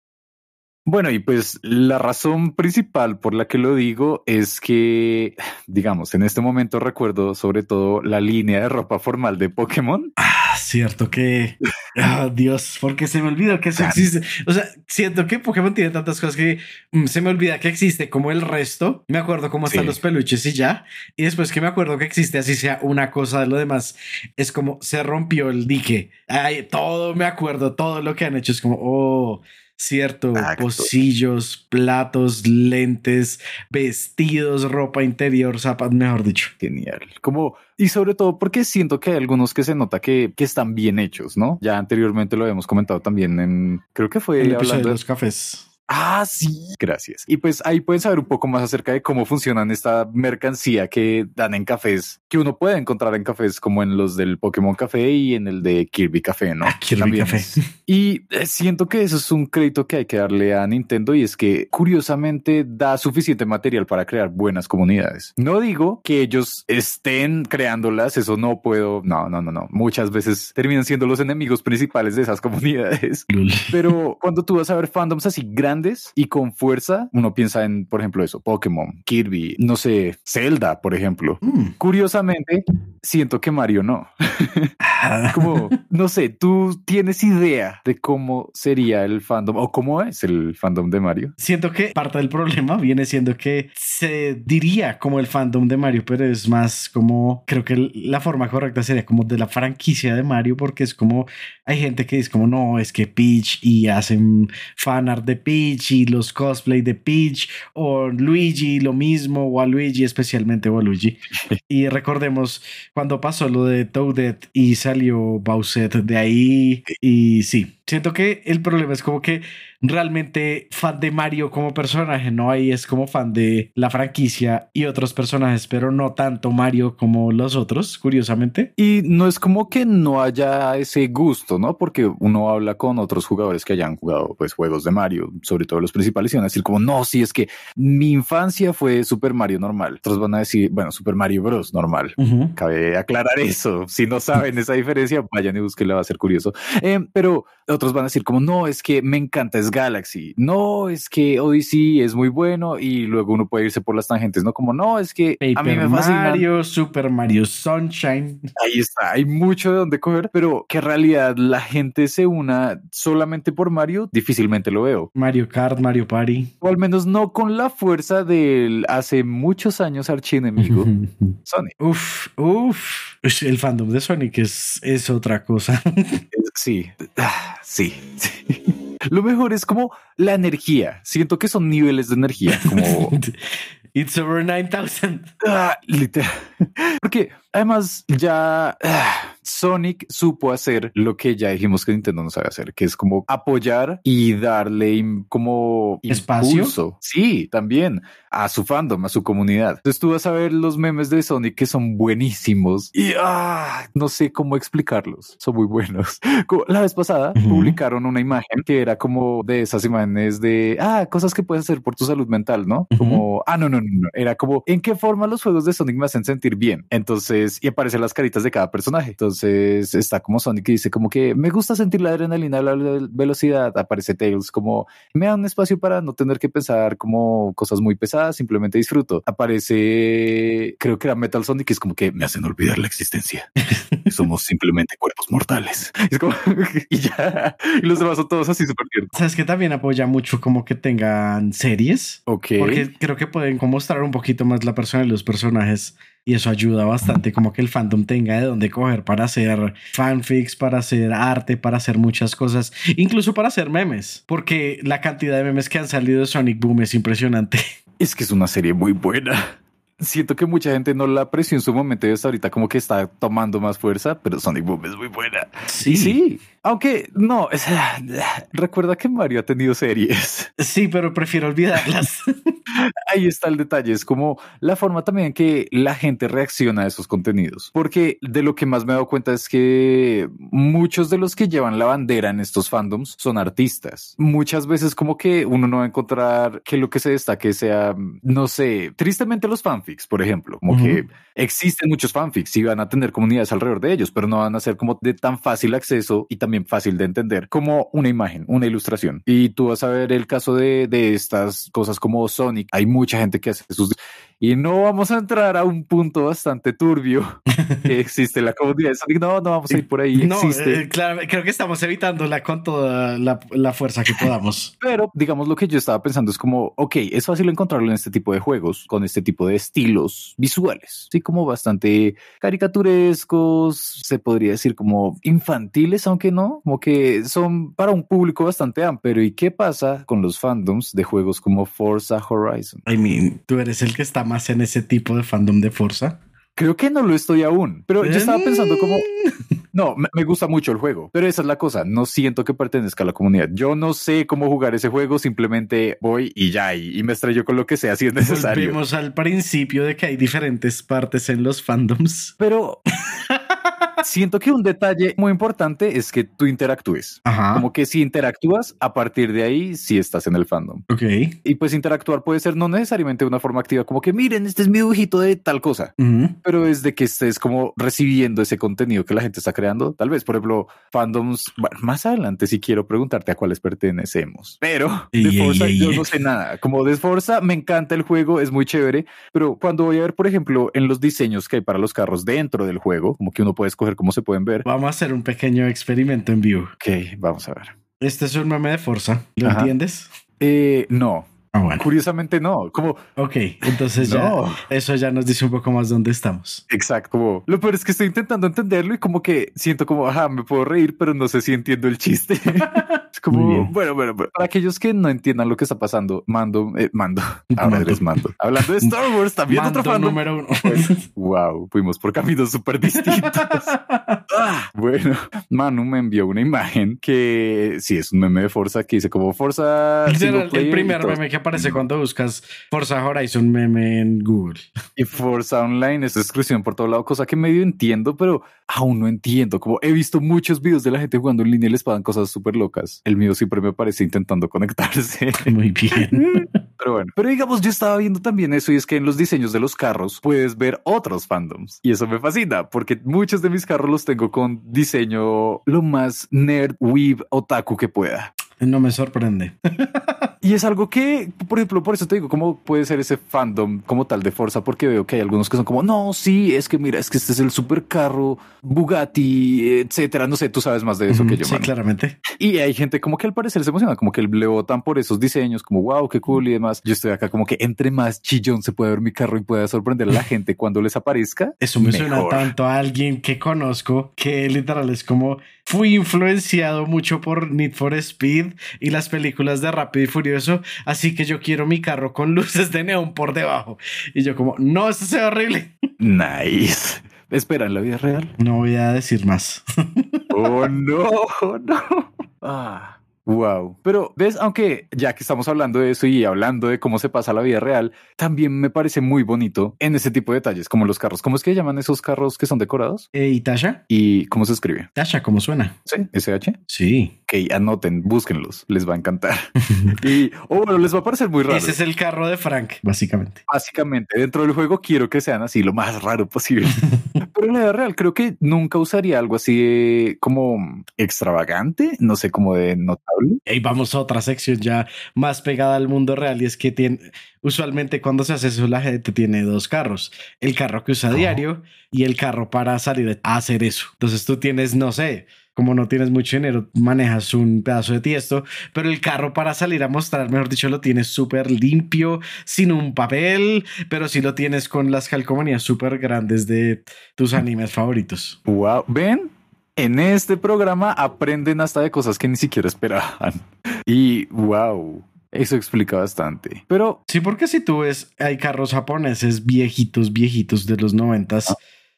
Bueno, y pues la razón principal por la que lo digo es que, digamos, en este momento recuerdo sobre todo la línea de ropa formal de Pokémon. Ah, cierto que, oh, Dios, porque se me olvidó que eso existe. O sea, siento que Pokémon tiene tantas cosas que mm, se me olvida que existe como el resto. Me acuerdo cómo están los peluches y ya. Y después que me acuerdo que existe así sea una cosa de lo demás, es como se rompió el dique. Ay, todo me acuerdo, todo lo que han hecho es como, oh cierto, pocillos, platos, lentes, vestidos, ropa interior, zapatos, mejor dicho. Genial. Como, y sobre todo porque siento que hay algunos que se nota que, que están bien hechos, ¿no? Ya anteriormente lo habíamos comentado también en, creo que fue hablando de los cafés. Ah, sí. Gracias. Y pues ahí pueden saber un poco más acerca de cómo funcionan esta mercancía que dan en cafés, que uno puede encontrar en cafés como en los del Pokémon Café y en el de Kirby Café, ¿no? Ah, Kirby Café. Y eh, siento que eso es un crédito que hay que darle a Nintendo y es que curiosamente da suficiente material para crear buenas comunidades. No digo que ellos estén creándolas, eso no puedo, no, no, no, no. Muchas veces terminan siendo los enemigos principales de esas comunidades. Pero cuando tú vas a ver fandoms así grandes, y con fuerza, uno piensa en, por ejemplo, eso, Pokémon, Kirby, no sé, Zelda, por ejemplo. Mm. Curiosamente, siento que Mario no. como, no sé, tú tienes idea de cómo sería el fandom o cómo es el fandom de Mario. Siento que parte del problema viene siendo que se diría como el fandom de Mario, pero es más como, creo que la forma correcta sería como de la franquicia de Mario, porque es como, hay gente que dice como, no, es que Peach y hacen fanart de Peach y los cosplay de Peach o Luigi lo mismo, o a Luigi especialmente, o a Luigi. y recordemos cuando pasó lo de Toadette y salió Bowser de ahí y sí, siento que el problema es como que realmente fan de Mario como personaje, no ahí es como fan de la franquicia y otros personajes, pero no tanto Mario como los otros, curiosamente. Y no es como que no haya ese gusto, ¿no? Porque uno habla con otros jugadores que hayan jugado pues juegos de Mario, sobre todo los principales, y van a decir como, no, si es que mi infancia fue Super Mario normal. Otros van a decir, bueno, Super Mario Bros. normal. Cabe aclarar eso. Si no saben esa diferencia, vayan y busquenla, va a ser curioso. Eh, pero otros van a decir como, no, es que me encanta es Galaxy, no, es que Odyssey es muy bueno y luego uno puede irse por las tangentes, ¿no? Como, no, es que a mí me fascina. Mario, Super Mario Sunshine. Ahí está, hay mucho de donde coger, pero que en realidad la gente se una solamente por Mario, difícilmente lo veo. Mario Kart, Mario Party. O al menos no con la fuerza del hace muchos años archienemigo Sonic. Uf, uf. El fandom de Sonic es, es otra cosa. Sí. Sí, Lo mejor es como la energía. Siento que son niveles de energía, como It's over 9000. Ah, literal. Porque Además, ya ah, Sonic supo hacer lo que ya dijimos que Nintendo no sabe hacer, que es como apoyar y darle como ¿Espacio? impulso. Sí, también a su fandom, a su comunidad. Entonces tú vas a ver los memes de Sonic que son buenísimos y ah, no sé cómo explicarlos. Son muy buenos. Como La vez pasada publicaron una imagen que era como de esas imágenes de ah, cosas que puedes hacer por tu salud mental, ¿no? Como ah, no, no, no, no. Era como en qué forma los juegos de Sonic me hacen sentir bien. Entonces, y aparecen las caritas de cada personaje. Entonces está como Sonic que dice como que me gusta sentir la adrenalina, la ve- velocidad. Aparece Tails como me da un espacio para no tener que pensar como cosas muy pesadas, simplemente disfruto. Aparece, creo que era Metal Sonic, que es como que me hacen olvidar la existencia. Somos simplemente cuerpos mortales. Es como, y ya, y los demás son todos así súper tiernos. ¿Sabes que también apoya mucho como que tengan series? Ok. Porque creo que pueden como mostrar un poquito más la persona de los personajes y eso ayuda bastante como que el fandom tenga de dónde coger para hacer fanfics, para hacer arte, para hacer muchas cosas, incluso para hacer memes, porque la cantidad de memes que han salido de Sonic Boom es impresionante. Es que es una serie muy buena. Siento que mucha gente no la apreció en su momento y hasta ahorita como que está tomando más fuerza, pero Sonic Boom es muy buena. Sí, Sí, aunque no, es- recuerda que Mario ha tenido series. Sí, pero prefiero olvidarlas. Ahí está el detalle, es como la forma también que la gente reacciona a esos contenidos. Porque de lo que más me he dado cuenta es que muchos de los que llevan la bandera en estos fandoms son artistas. Muchas veces como que uno no va a encontrar que lo que se destaque sea, no sé, tristemente los fanfics, por ejemplo, como que existen muchos fanfics y van a tener comunidades alrededor de ellos, pero no van a ser como de tan fácil acceso y también fácil de entender como una imagen, una ilustración. Y tú vas a ver el caso de, de estas cosas como Sonic. Hay mucha gente que hace sus... Y no vamos a entrar a un punto bastante turbio que existe la comunidad de Sonic. No, no vamos a ir por ahí. No, existe. eh, claro, creo que estamos evitándola con toda la, la fuerza que podamos. Pero digamos lo que yo estaba pensando es como, ok, es fácil encontrarlo en este tipo de juegos, con este tipo de estilos visuales, sí, como bastante caricaturescos, se podría decir como infantiles, aunque no, como que son para un público bastante amplio. ¿y qué pasa con los fandoms de juegos como Forza Horizon? I mean, tú eres el que está más en ese tipo de fandom de Forza. Creo que no lo estoy aún, pero yo estaba pensando como, Mm. no, me, gusta mucho el juego, pero esa es la cosa, no siento que pertenezca a la comunidad. Yo no sé cómo jugar ese juego, simplemente voy y ya, y, y me estrello con lo que sea si es necesario. Volvemos al principio de que hay diferentes partes en los fandoms. Pero siento que un detalle muy importante es que tú interactúes. Ajá. Como que si interactúas, a partir de ahí sí estás en el fandom. Ok. Y pues interactuar puede ser no necesariamente de una forma activa, como que miren, este es mi dibujito de tal cosa. Ujú. pero es de que estés como recibiendo ese contenido que la gente está creando. Tal vez, por ejemplo, fandoms, bueno, más adelante si quiero preguntarte a cuáles pertenecemos, pero de ey, Forza ey, yo ey. no sé nada. Como de Forza me encanta el juego, es muy chévere, pero cuando voy a ver, por ejemplo, en los diseños que hay para los carros dentro del juego, como que uno puede escoger cómo se pueden ver. Vamos a hacer un pequeño experimento en vivo. Ok, vamos a ver. Este es un meme de Forza. ¿Lo Ajá. entiendes? Eh, no, Ah, bueno. curiosamente no, como Ok, entonces ya no. eso ya nos dice un poco más dónde estamos. Exacto, como lo peor es que estoy intentando entenderlo y como que siento como, ajá, me puedo reír, pero no sé si entiendo el chiste. es como, bueno, bueno, bueno, para aquellos que no entiendan lo que está pasando, mando, eh, mando, ahora Mando. eres mando. Hablando de Star Wars, también Mando otro fandom. número uno. Wow, fuimos por caminos súper distintos. Ah, bueno, Manu me envió una imagen que sí es un meme de Forza que dice como Forza. El y primer meme que aparece cuando buscas Forza Horizon meme en Google. Y Forza Online es exclusión por todo lado, cosa que medio entiendo, pero aún no entiendo. Como he visto muchos videos de la gente jugando en línea y les pagan cosas súper locas. El mío siempre me aparece intentando conectarse. Muy bien. Pero bueno, pero digamos, yo estaba viendo también eso y es que en los diseños de los carros puedes ver otros fandoms y eso me fascina porque muchos de mis carros los tengo con diseño lo más nerd, weeb, otaku que pueda. No me sorprende. Y es algo que, por ejemplo, por eso te digo, ¿cómo puede ser ese fandom como tal de Forza? Porque veo que hay algunos que son como, no, sí, es que mira, es que este es el supercarro Bugatti, etcétera. No sé, tú sabes más de eso que yo. Sí, claramente. Y hay gente como que al parecer se emociona, como que le votan por esos diseños, como wow, qué cool y demás. Yo estoy acá como que entre más chillón se puede ver mi carro y pueda sorprender a la gente cuando les aparezca. Eso me suena tanto a alguien que conozco que literal es como fui influenciado mucho por Need for Speed y las películas de Rápido y Furioso, así que yo quiero mi carro con luces de neón por debajo. Y yo como, no, esto se ve horrible. Nice. espera en la vida real. No voy a decir más. oh no, no. Ah. Wow. Pero ves, aunque ya que estamos hablando de eso y hablando de cómo se pasa la vida real, también me parece muy bonito en ese tipo de detalles, como los carros. ¿Cómo es que llaman esos carros que son decorados? Eh, ¿Y Tasha? ¿Y cómo se escribe? Tasha, ¿cómo suena? Sí, SH. Sí. Ok, anoten, búsquenlos, les va a encantar. y, oh, bueno, les va a parecer muy raro. Ese es el carro de Frank, básicamente. Básicamente, dentro del juego quiero que sean así lo más raro posible. Pero en la vida real creo que nunca usaría algo así de como extravagante, no sé, como de notable. Y vamos a otra sección ya más pegada al mundo real y es que tiene, usualmente cuando se hace eso la gente tiene dos carros, el carro que usa diario y el carro para salir a hacer eso. Entonces tú tienes, no sé, como no tienes mucho dinero, manejas un pedazo de tiesto, pero el carro para salir a mostrar, mejor dicho, lo tienes súper limpio, sin un papel, pero sí lo tienes con las calcomanías súper grandes de tus animes favoritos. Wow, ven, en este programa aprenden hasta de cosas que ni siquiera esperaban. Y wow. Eso explica bastante. Pero sí, porque si tú ves, hay carros japoneses viejitos, viejitos de los noventas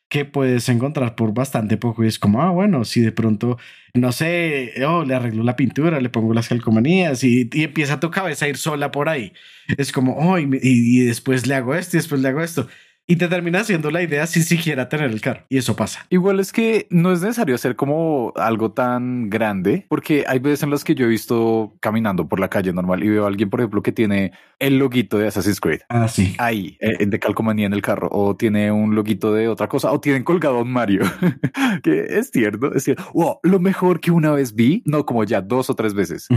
que puedes encontrar por bastante poco y es como, ah, bueno, si de pronto, no sé, oh, le arreglo la pintura, le pongo las calcomanías y, y empieza tu cabeza a ir sola por ahí. Es como, oh, y, y después le hago esto y después le hago esto y te termina haciendo la idea sin siquiera tener el carro. Y eso pasa. Igual es que no es necesario hacer como algo tan grande, porque hay veces en las que yo he visto caminando por la calle normal y veo a alguien, por ejemplo, que tiene el loguito de Assassin's Creed. Ah, sí. Ahí, eh, de calcomanía en el carro, o tiene un loguito de otra cosa, o tienen colgado un Mario, que es tierno, es cierto. Wow, lo mejor que una vez vi, no como ya dos o tres veces,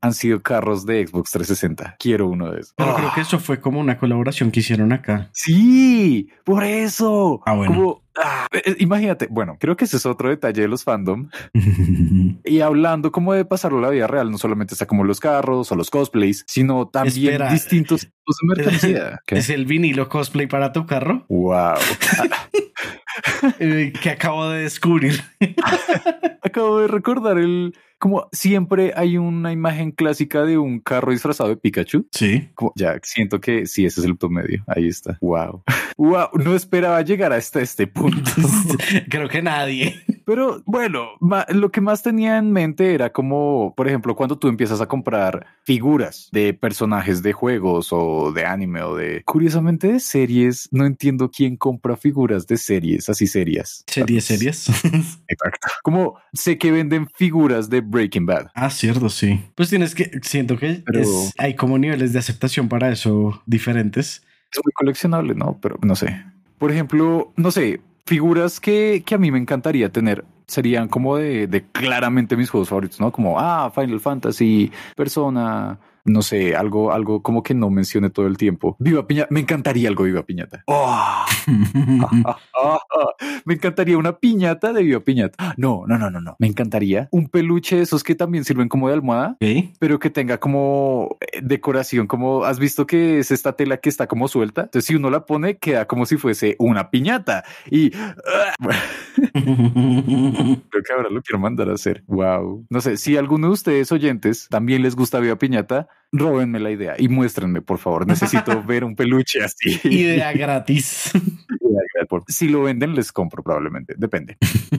han sido carros de Xbox 360. Quiero uno de esos. Pero creo que eso fue como una colaboración que hicieron acá. Sí, por eso. Ah, bueno. Como, ah, eh, imagínate, bueno, creo que ese es otro detalle de los fandom. y hablando como de pasarlo a la vida real, no solamente está como los carros o los cosplays, sino también Espera. distintos tipos de mercancía. ¿Qué? ¿Es el vinilo cosplay para tu carro? Wow. Eh, que acabo de descubrir. Acabo de recordar el como siempre hay una imagen clásica de un carro disfrazado de Pikachu. Sí. Como, ya siento que sí, ese es el punto medio. Ahí está. Wow. Wow. No esperaba llegar hasta este punto. Creo que nadie. Pero bueno, lo que más tenía en mente era como, por ejemplo, cuando tú empiezas a comprar figuras de personajes de juegos o de anime o de, curiosamente, de series. No entiendo quién compra figuras de series así serias. Series, series. Exacto. Como sé que venden figuras de Breaking Bad. Ah, cierto, sí. Pues tienes que, siento que Pero- es- hay como niveles de aceptación para eso diferentes. Es muy coleccionable, ¿no? Pero no sé. Por ejemplo, no sé, figuras que, que a mí me encantaría tener serían como de, de claramente mis juegos favoritos, ¿no? Como, ah, Final Fantasy, Persona, no sé, algo, algo como que no mencione todo el tiempo. Viva Piñata, me encantaría algo Viva Piñata. ¡Oh! me encantaría una piñata de Viva Piñata. No, no, no, no, no. Me encantaría un peluche de esos que también sirven como de almohada, pero que tenga como eh, decoración, como has visto que es esta tela que está como suelta. Entonces, si uno la pone, queda como si fuese una piñata. Y creo que ahora lo quiero mandar a hacer. Wow. No sé si alguno de ustedes oyentes también les gusta Viva Piñata, róbenme la idea y muéstrenme, por favor. Necesito ver un peluche así. Idea gratis. Si lo venden, les compro probablemente. Depende,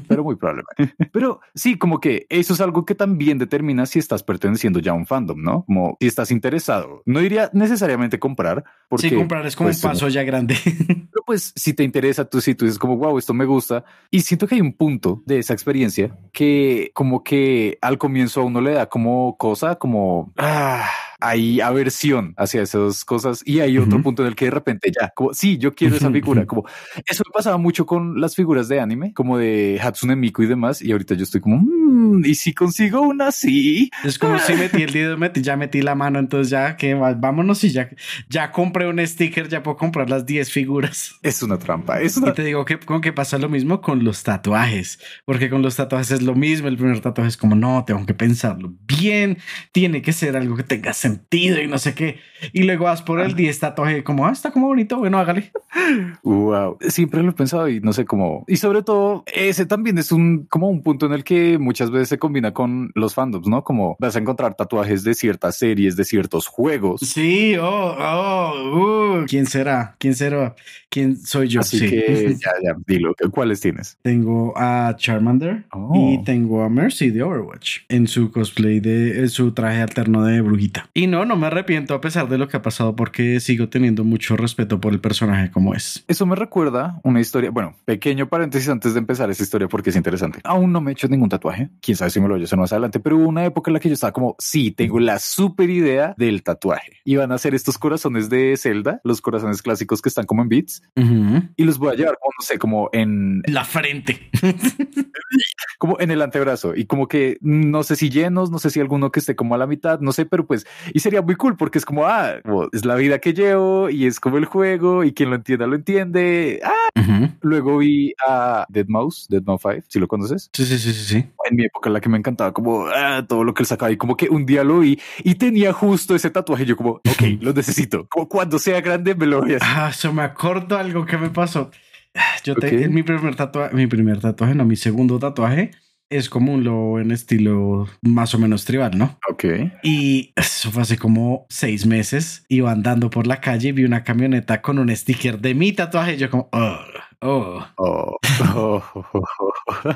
pero muy probablemente. Pero sí, como que eso es algo que también determina si estás perteneciendo ya a un fandom, ¿no? Como si estás interesado. No diría necesariamente comprar, porque sí, comprar es como pues, un paso ya grande. pero pues si te interesa, tú sí, tú dices como, wow, esto me gusta. Y siento que hay un punto de esa experiencia que como que al comienzo a uno le da como cosa, como, ah, hay aversión hacia esas cosas. Y hay otro punto en el que de repente ya, como, sí, yo quiero esa figura. Como, eso me pasaba mucho con las figuras de anime, como de Hatsune Miku y demás. Y ahorita yo estoy como, "Mm, y si consigo una así. Es como si metí el dedo, metí, ya metí la mano, entonces ya que vámonos y ya, ya compré un sticker, ya puedo comprar las 10 figuras. Es una trampa. Es Y una te digo que con que pasa lo mismo con los tatuajes, porque con los tatuajes es lo mismo. El primer tatuaje es como no, tengo que pensarlo bien, tiene que ser algo que tenga sentido y no sé qué. Y luego vas por el 10 tatuaje, como ah, está como bonito. Bueno, hágale. Wow, siempre lo he pensado y no sé cómo. Y sobre todo, ese también es un como un punto en el que muchas muchas veces se combina con los fandoms, ¿no? Como vas a encontrar tatuajes de ciertas series, de ciertos juegos. Sí, oh, oh, uh, ¿quién será? ¿Quién será? ¿Quién soy yo? Así sí. que ya, ya, dilo. ¿Cuáles tienes? Tengo a Charmander Oh. y tengo a Mercy de Overwatch en su cosplay de en su traje alterno de brujita. Y no, no me arrepiento a pesar de lo que ha pasado porque sigo teniendo mucho respeto por el personaje como es. Eso me recuerda una historia. Bueno, pequeño paréntesis antes de empezar esa historia porque es interesante. Aún no me he hecho ningún tatuaje. Quién sabe si me lo voy a hacer más adelante, pero hubo una época en la que yo estaba como, sí, tengo la super idea del tatuaje. Y van a hacer estos corazones de Zelda, los corazones clásicos que están como en bits, Ujú. y los voy a llevar como, no sé, como en, La frente. como en el antebrazo y como que no sé si llenos, no sé si alguno que esté como a la mitad, no sé, pero pues, y sería muy cool porque es como, ah, es la vida que llevo y es como el juego y quien lo entienda lo entiende. Ah, Ujú. luego vi a Dead Mouse, Dead Mouse 5, si lo conoces. Sí, sí, sí, sí, sí. En mi época en la que me encantaba como ah, todo lo que él sacaba y como que un día lo vi y tenía justo ese tatuaje. Yo como, ok, lo necesito. Como cuando sea grande me lo voy a hacer. Ah, eso me acuerdo algo que me pasó. Yo te, Ok. en mi primer tatuaje, mi primer tatuaje, no, mi segundo tatuaje es como un lobo en estilo más o menos tribal, ¿no? Ok. Y eso fue hace como seis meses. Iba andando por la calle y vi una camioneta con un sticker de mi tatuaje. Y yo como, oh, oh. Oh, oh, oh, oh, oh.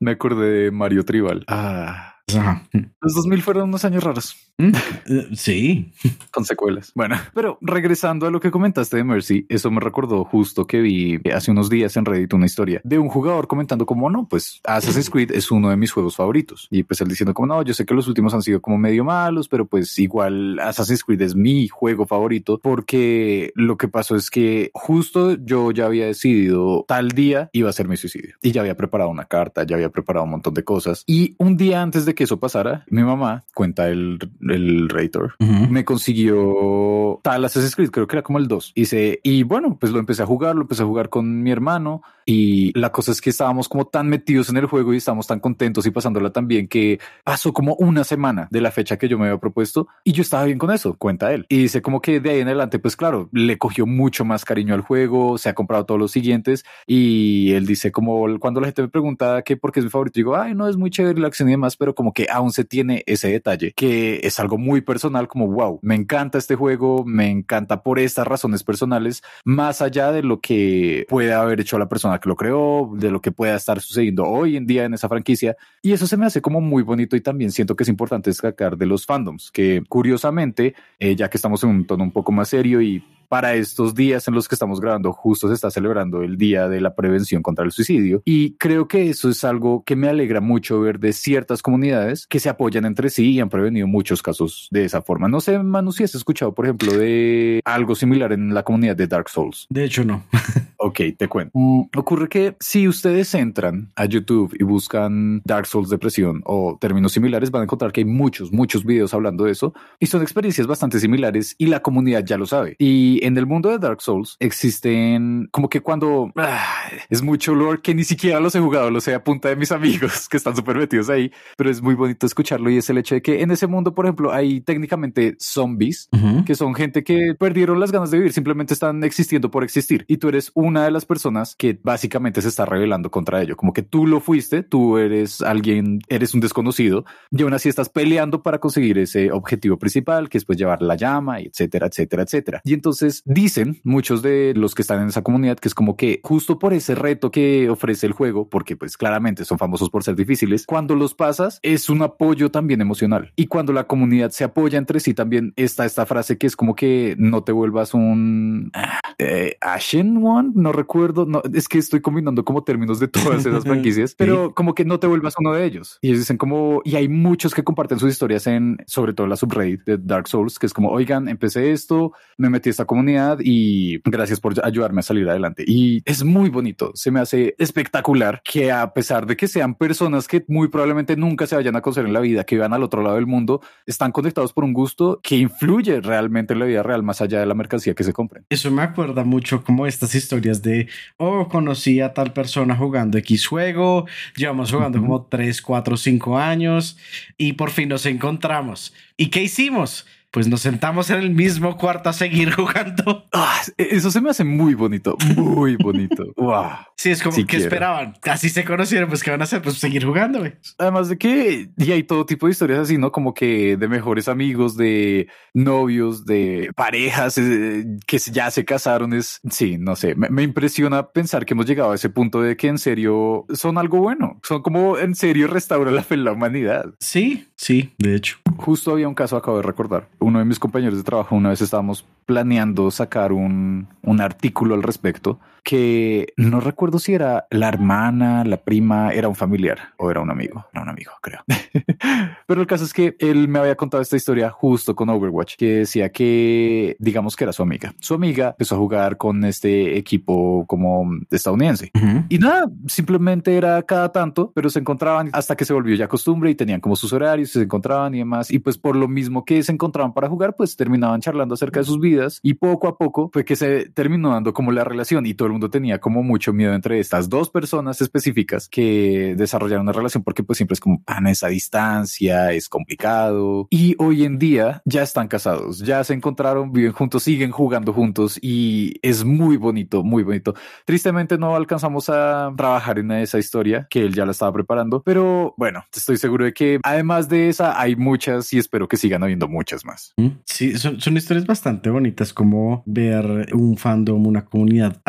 Me acordé de Mario Tribal. Ah. Ajá. Los 2000 fueron unos años raros, Mm, eh, Sí. con secuelas. Bueno, pero regresando a lo que comentaste de Mercy, eso me recordó justo que vi hace unos días en Reddit una historia de un jugador comentando como no, pues Assassin's Creed es uno de mis juegos favoritos. Y pues él diciendo como no, yo sé que los últimos han sido como medio malos, pero pues igual Assassin's Creed es mi juego favorito porque lo que pasó es que justo yo ya había decidido tal día iba a ser mi suicidio y ya había preparado una carta, ya había preparado un montón de cosas. Y un día antes de que eso pasara, mi mamá cuenta el, el Raitor Ujú. me consiguió tal Assassin's Creed, creo que era como el 2. Dice, y bueno, pues lo empecé a jugar, lo empecé a jugar con mi hermano y la cosa es que estábamos como tan metidos en el juego y estábamos tan contentos y pasándola tan bien que pasó como una semana de la fecha que yo me había propuesto y yo estaba bien con eso, cuenta él. Y dice como que de ahí en adelante, pues claro, le cogió mucho más cariño al juego, se ha comprado todos los siguientes y él dice como cuando la gente me pregunta que por qué es mi favorito, digo, ay, no es muy chévere la acción y demás, pero como que aún se tiene ese detalle que es algo muy personal, como wow, me encanta este juego, me encanta por estas razones personales, más allá de lo que puede haber hecho la persona que lo creó, de lo que pueda estar sucediendo hoy en día en esa franquicia. Y eso se me hace como muy bonito y también siento que es importante destacar de los fandoms, que curiosamente, eh, ya que estamos en un tono un poco más serio y para estos días en los que estamos grabando, justo se está celebrando el Día de la Prevención contra el Suicidio. Y creo que eso es algo que me alegra mucho ver de ciertas comunidades que se apoyan entre sí y han prevenido muchos casos de esa forma. No sé, Manu, si has escuchado, por ejemplo, de algo similar en la comunidad de Dark Souls. De hecho, no. Ok, te cuento. Mm, ocurre que si ustedes entran a YouTube y buscan Dark Souls depresión o términos similares, van a encontrar que hay muchos, muchos videos hablando de eso y son experiencias bastante similares y la comunidad ya lo sabe. Y en el mundo de Dark Souls existen como que cuando ah, es mucho lore que ni siquiera los he jugado, lo sé a punta de mis amigos que están súper metidos ahí, pero es muy bonito escucharlo y es el hecho de que en ese mundo, por ejemplo, hay técnicamente zombies Ujú. que son gente que perdieron las ganas de vivir, simplemente están existiendo por existir. Y tú eres una de las personas que básicamente se está rebelando contra ello. Como que tú lo fuiste, tú eres alguien, eres un desconocido y aún así estás peleando para conseguir ese objetivo principal, que es pues llevar la llama, etcétera, etcétera, etcétera. Y entonces dicen muchos de los que están en esa comunidad que es como que justo por ese reto que ofrece el juego, porque pues claramente son famosos por ser difíciles, cuando los pasas es un apoyo también emocional. Y cuando la comunidad se apoya entre sí también está esta frase que es como que no te vuelvas un eh, Ashen One, no recuerdo, no, es que estoy combinando como términos de todas esas franquicias, pero como que no te vuelvas uno de ellos. Y ellos dicen como, y hay muchos que comparten sus historias en, sobre todo la subreddit de Dark Souls, que es como, oigan, empecé esto, me metí a esta comunidad y gracias por ayudarme a salir adelante. Y es muy bonito, se me hace espectacular que a pesar de que sean personas que muy probablemente nunca se vayan a conocer en la vida, que vivan al otro lado del mundo, están conectados por un gusto que influye realmente en la vida real más allá de la mercancía que se compren. Eso me acuerda mucho como estas historias de, oh, conocí a tal persona jugando X juego, llevamos jugando Ujú. como 3, 4, 5 años y por fin nos encontramos. ¿Y qué hicimos? Pues nos sentamos en el mismo cuarto a seguir jugando. Ah, eso se me hace muy bonito, muy bonito. wow. Sí, es como que esperaban. Así se conocieron, pues ¿qué van a hacer? Pues seguir jugando. Además de que y hay todo tipo de historias así, ¿no? Como que de mejores amigos, de novios, de parejas eh, que ya se casaron. Es sí, no sé. Me, me impresiona pensar que hemos llegado a ese punto de que en serio son algo bueno. Son como en serio restaura la fe en la humanidad. Sí, sí, de hecho. Justo había un caso, acabo de recordar. Uno de mis compañeros de trabajo, una vez estábamos planeando sacar un, un artículo al respecto que no recuerdo si era la hermana, la prima, era un familiar o era un amigo. No, un amigo, creo. Pero el caso es que él me había contado esta historia justo con Overwatch, que decía que, digamos que era su amiga. Su amiga empezó a jugar con este equipo como estadounidense. Y nada, simplemente era cada tanto, pero se encontraban hasta que se volvió ya costumbre y tenían como sus horarios, se encontraban y demás. Y pues por lo mismo que se encontraban para jugar, pues terminaban charlando acerca de sus vidas y poco a poco fue que se terminó dando como la relación y todo el mundo tenía como mucho miedo entre estas dos personas específicas que desarrollaron una relación porque pues siempre es como pan esa distancia, es complicado. Y hoy en día ya están casados, ya se encontraron, viven juntos, siguen jugando juntos y es muy bonito, muy bonito. Tristemente no alcanzamos a trabajar en esa historia que él ya la estaba preparando, pero bueno, estoy seguro de que además de esa hay muchas y espero que sigan habiendo muchas más. Sí, son, son historias bastante bonitas como ver un fandom, una comunidad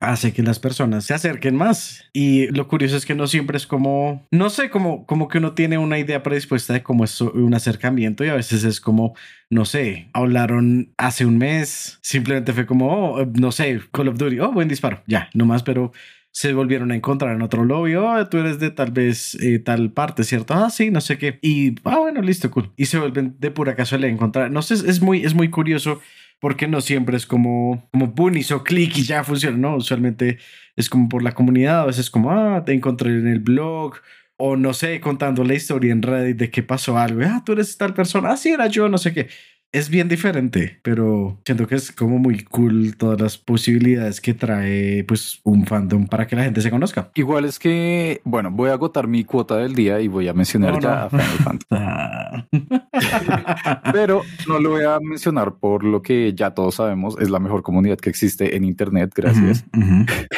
hace que las personas se acerquen más. Y lo curioso es que no siempre es como, no sé, como, como que uno tiene una idea predispuesta de cómo es un acercamiento y a veces es como, no sé, hablaron hace un mes, simplemente fue como, oh, no sé, Call of Duty, oh, buen disparo, ya, no más, pero se volvieron a encontrar en otro lobby. Oh, tú eres de tal vez eh, tal parte, ¿cierto? Ah, sí, no sé qué. Y, ah, bueno, listo, cool. Y se vuelven de pura casualidad a encontrar. No sé, es muy, es muy curioso porque no siempre es como, como boom, hizo clic y ya funciona, ¿no? Usualmente es como por la comunidad, a veces como, ah, te encontré en el blog, o no sé, contando la historia en Reddit de que pasó algo, ah, tú eres tal persona, ah, sí, era yo, no sé qué es bien diferente, pero siento que es como muy cool todas las posibilidades que trae pues un fandom para que la gente se conozca. Igual es que, bueno, voy a agotar mi cuota del día y voy a mencionar ya a Final Fantasy. Ah. pero no lo voy a mencionar por lo que ya todos sabemos, es la mejor comunidad que existe en Internet, gracias.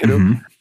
pero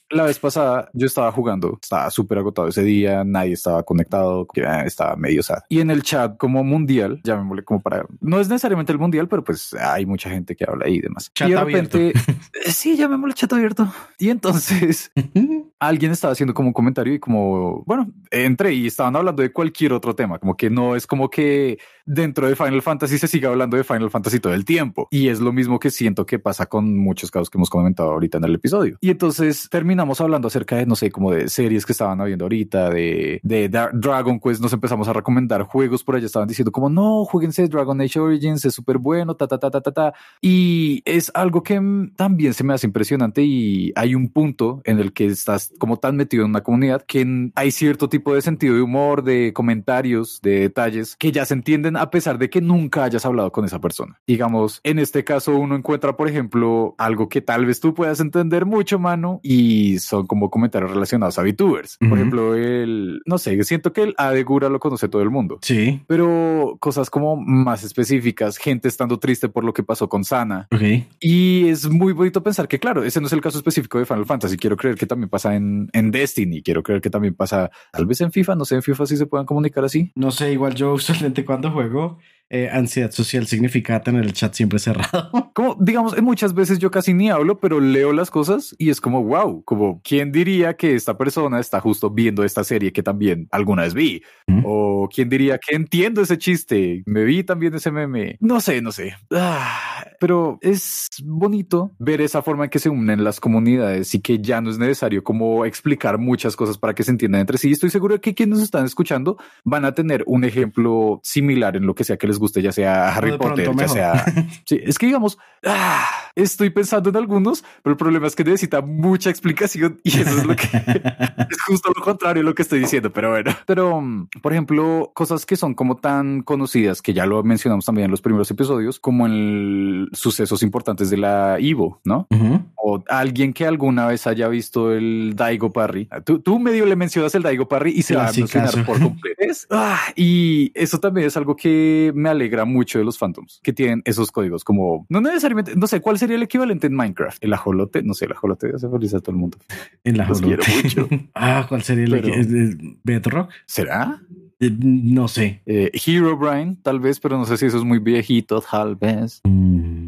la vez pasada yo estaba jugando, estaba súper agotado ese día, nadie estaba conectado, estaba medio sad. Y en el chat como mundial, ya me como para, no es necesariamente el mundial, pero pues hay mucha gente que habla ahí y demás. Chat y de repente, sí, ya me chat abierto. Y entonces alguien estaba haciendo como un comentario y como, bueno, entré y estaban hablando de cualquier otro tema, como que no es como que dentro de Final Fantasy se siga hablando de Final Fantasy todo el tiempo. Y es lo mismo que siento que pasa con muchos casos que hemos comentado ahorita en el episodio. Y entonces terminamos hablando acerca de, no sé, como de series que estaban habiendo ahorita, de, de Dragon Quest, nos empezamos a recomendar juegos por allá, estaban diciendo como, no, jueguense Dragon Age Origins, es súper bueno, ta, ta, ta, ta, ta, ta. Y es algo que también se me hace impresionante y hay un punto en el que estás como tan metido en una comunidad que hay cierto tipo de sentido de humor, de comentarios, de detalles que ya se entienden a pesar de que nunca hayas hablado con esa persona. Digamos, en este caso uno encuentra, por ejemplo, algo que tal vez tú puedas entender mucho, mano, y son como comentarios relacionados a VTubers. Por ejemplo, el, no sé, siento que el Adegura lo conoce todo el mundo. Sí. Pero cosas como más específicas, gente estando triste por lo que pasó con Sana. Okay. Y es muy bonito pensar que, claro, ese no es el caso específico de Final Fantasy. Quiero creer que también pasa en, en Destiny. Quiero creer que también pasa tal vez en FIFA. No sé, en FIFA si se puedan comunicar así. No sé, igual yo usualmente cuando juego eh, ansiedad social significa tener el chat siempre cerrado. Como, digamos, muchas veces yo casi ni hablo, pero leo las cosas y es como, wow, como, ¿quién diría que esta persona está justo viendo esta serie que también alguna vez vi? O ¿quién diría que entiendo ese chiste? Me vi también ese meme. No sé, no sé. Ah, pero es bonito ver esa forma en que se unen las comunidades y que ya no es necesario como explicar muchas cosas para que se entiendan entre sí. Estoy seguro de que quienes están escuchando van a tener un ejemplo similar en lo que sea que les guste, ya sea Harry Potter, ya sea... Sí, es que digamos, ah, estoy pensando en algunos, pero el problema es que necesita mucha explicación y eso es lo que es justo lo contrario de lo que estoy diciendo, pero bueno. Pero, por ejemplo, cosas que son como tan conocidas que ya lo mencionamos también en los primeros episodios, como el sucesos importantes de la Ivo, ¿no? O alguien que alguna vez haya visto el Daigo Parry. Tú, tú medio le mencionas el Daigo Parry y se va a mencionar por completo. Ah, y eso también es algo que me alegra mucho de los Phantoms, que tienen esos códigos como, no necesariamente, no sé, ¿cuál sería el equivalente en Minecraft? El ajolote, no sé, el ajolote hace feliz a todo el mundo. El ajolote. mucho. ah, ¿cuál sería el, Bedrock? ¿Será? Eh, no sé. Eh, Hero Brian, tal vez, pero no sé si eso es muy viejito, tal vez. Mm.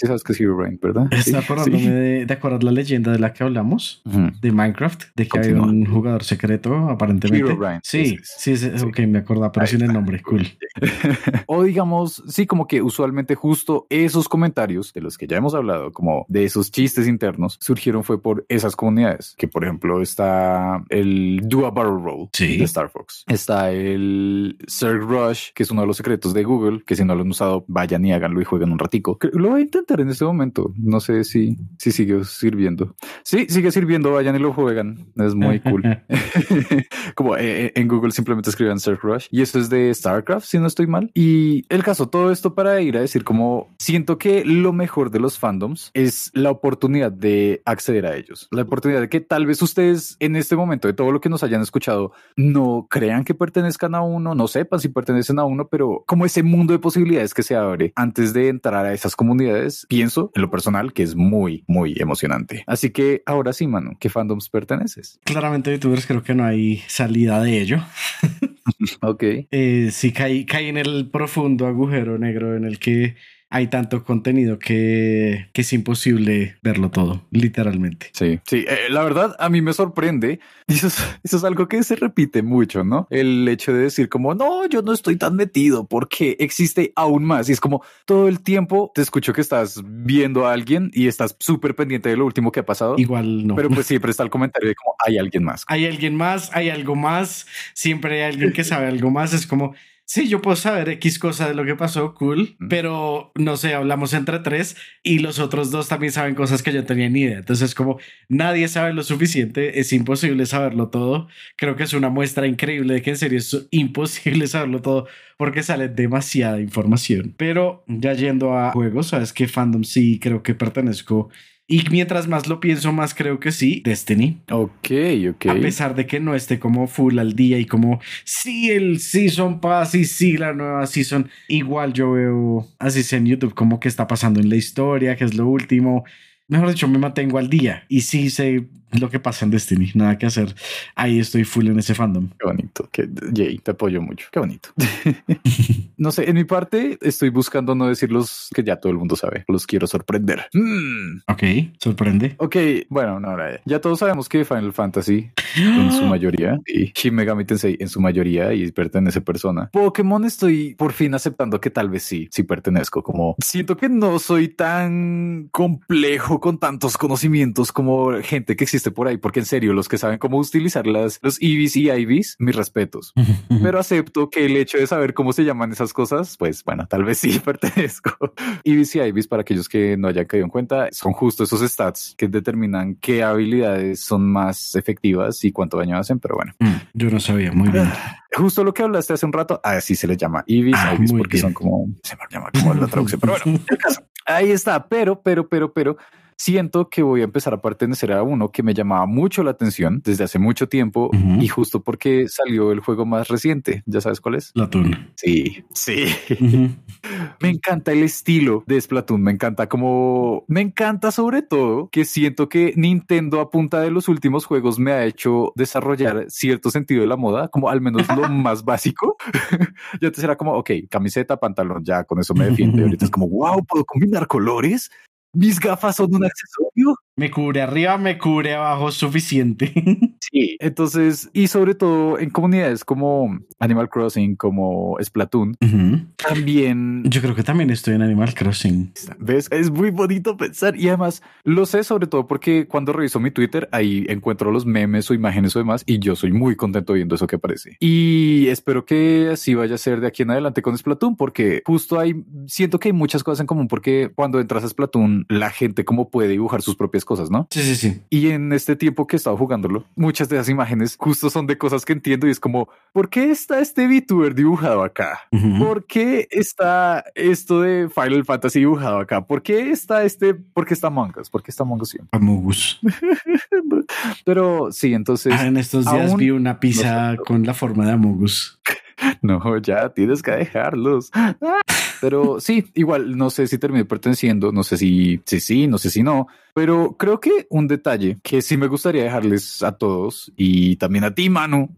Sí sabes que es Herobrine, ¿verdad? Está acordándome de, de acordar la leyenda de la que hablamos, de Minecraft, de que hay un jugador secreto, aparentemente. Herobrine. Sí, sí, sí, ok, me acordaba, pero sin el nombre, cool. o digamos, sí, como que usualmente justo esos comentarios de los que ya hemos hablado, como de esos chistes internos, surgieron fue por esas comunidades, que por ejemplo está el Do a Barrel Roll de Star Fox, está el Cirque Rush, que es uno de los secretos de Google, que si no lo han usado, vayan y háganlo y jueguen un ratico. Lo voy a intentar en este momento. No sé si, si sigue sirviendo. Sí, sigue sirviendo. Vayan y lo juegan. Es muy cool. Como eh, eh, en Google simplemente escriban Surf Rush y eso es de StarCraft, si no estoy mal. Y el caso, todo esto para ir a decir como siento que lo mejor de los fandoms es la oportunidad de acceder a ellos. La oportunidad de que tal vez ustedes en este momento de todo lo que nos hayan escuchado no crean que pertenezcan a uno, no sepan si pertenecen a uno, pero como ese mundo de posibilidades que se abre antes de entrar a esas comunidades pienso en lo personal que es muy, muy emocionante. Así que ahora sí, mano, ¿qué fandoms perteneces? Claramente, youtubers, creo que no hay salida de ello. ok. Eh, sí, caí, caí en el profundo agujero negro en el que hay tanto contenido que, que, es imposible verlo todo, literalmente. Sí, sí, eh, la verdad a mí me sorprende. Y eso es, eso es, algo que se repite mucho, ¿no? El hecho de decir como, no, yo no estoy tan metido porque existe aún más. Y es como todo el tiempo te escucho que estás viendo a alguien y estás súper pendiente de lo último que ha pasado. Igual no. Pero pues siempre está el comentario de como hay alguien más. Hay alguien más, hay algo más, siempre hay alguien que sabe algo más. Es como, Sí, yo puedo saber X cosa de lo que pasó, cool, pero no sé, hablamos entre tres y los otros dos también saben cosas que yo tenía ni idea. Entonces, como nadie sabe lo suficiente, es imposible saberlo todo. Creo que es una muestra increíble de que en serio es imposible saberlo todo porque sale demasiada información. Pero ya yendo a juegos, sabes que fandom sí creo que pertenezco y mientras más lo pienso, más creo que sí, Destiny. Ok, ok. A pesar de que no esté como full al día y como sí, el Season Pass y sí, la nueva Season, igual yo veo así en YouTube como que está pasando en la historia, que es lo último. Mejor dicho, me mantengo al día y sí sé lo que pasa en Destiny, nada que hacer. Ahí estoy full en ese fandom. Qué bonito, que Jay, te apoyo mucho. Qué bonito. no sé, en mi parte estoy buscando no decir los que ya todo el mundo sabe, los quiero sorprender. Mm. Ok, sorprende. Ok, bueno, no, ya todos sabemos que Final Fantasy en su mayoría y Shin Megami Tensei en su mayoría y pertenece persona. Pokémon estoy por fin aceptando que tal vez sí, sí pertenezco, como siento que no soy tan complejo con tantos conocimientos como gente que existe por ahí, porque en serio, los que saben cómo utilizar las, los EVs y IVs, mis respetos. Pero acepto que el hecho de saber cómo se llaman esas cosas, pues bueno, tal vez sí pertenezco. EVs y IVs, para aquellos que no hayan caído en cuenta, son justo esos stats que determinan qué habilidades son más efectivas y cuánto daño hacen, pero bueno. Mm, yo no sabía, muy bien. Justo lo que hablaste hace un rato, así se les llama EVs, ah, IVs, porque son como, se me llama como la traducción, pero bueno, ahí está, pero, pero, pero, pero, siento que voy a empezar a pertenecer a uno que me llamaba mucho la atención desde hace mucho tiempo y justo porque salió el juego más reciente. ¿Ya sabes cuál es? Splatoon. Sí, sí. me encanta el estilo de Splatoon. Me encanta como me encanta sobre todo que siento que Nintendo a punta de los últimos juegos me ha hecho desarrollar cierto sentido de la moda, como al menos lo más básico. Yo te será como, ok, camiseta, pantalón, ya con eso me defiende. Ahorita es como, wow, puedo combinar colores mis gafas son un accesorio. Me cubre arriba, me cubre abajo, suficiente. Sí, entonces, y sobre todo en comunidades como Animal Crossing, como Splatoon, también. Yo creo que también estoy en Animal Crossing. ¿Ves? Es muy bonito pensar y además lo sé sobre todo porque cuando reviso mi Twitter, ahí encuentro los memes o imágenes o demás y yo soy muy contento viendo eso que aparece. Y espero que así vaya a ser de aquí en adelante con Splatoon porque justo hay, siento que hay muchas cosas en común porque cuando entras a Splatoon, la gente como puede dibujar sus propias cosas, ¿no? Sí, sí, sí. Y en este tiempo que he estado jugándolo, muchas de esas imágenes justo son de cosas que entiendo y es como, ¿por qué está este VTuber dibujado acá? ¿Por qué está esto de Final Fantasy dibujado acá? ¿Por qué está este, por qué está Among Us? ¿Por qué está Among Us siempre? Among Us. Pero sí, entonces... Ah, en estos días vi una pizza con la forma de Among Us. No, ya tienes que dejarlos. Pero sí, igual no sé si terminé perteneciendo, no sé si sí, sí, no sé si no, pero creo que un detalle que sí me gustaría dejarles a todos y también a ti, Manu.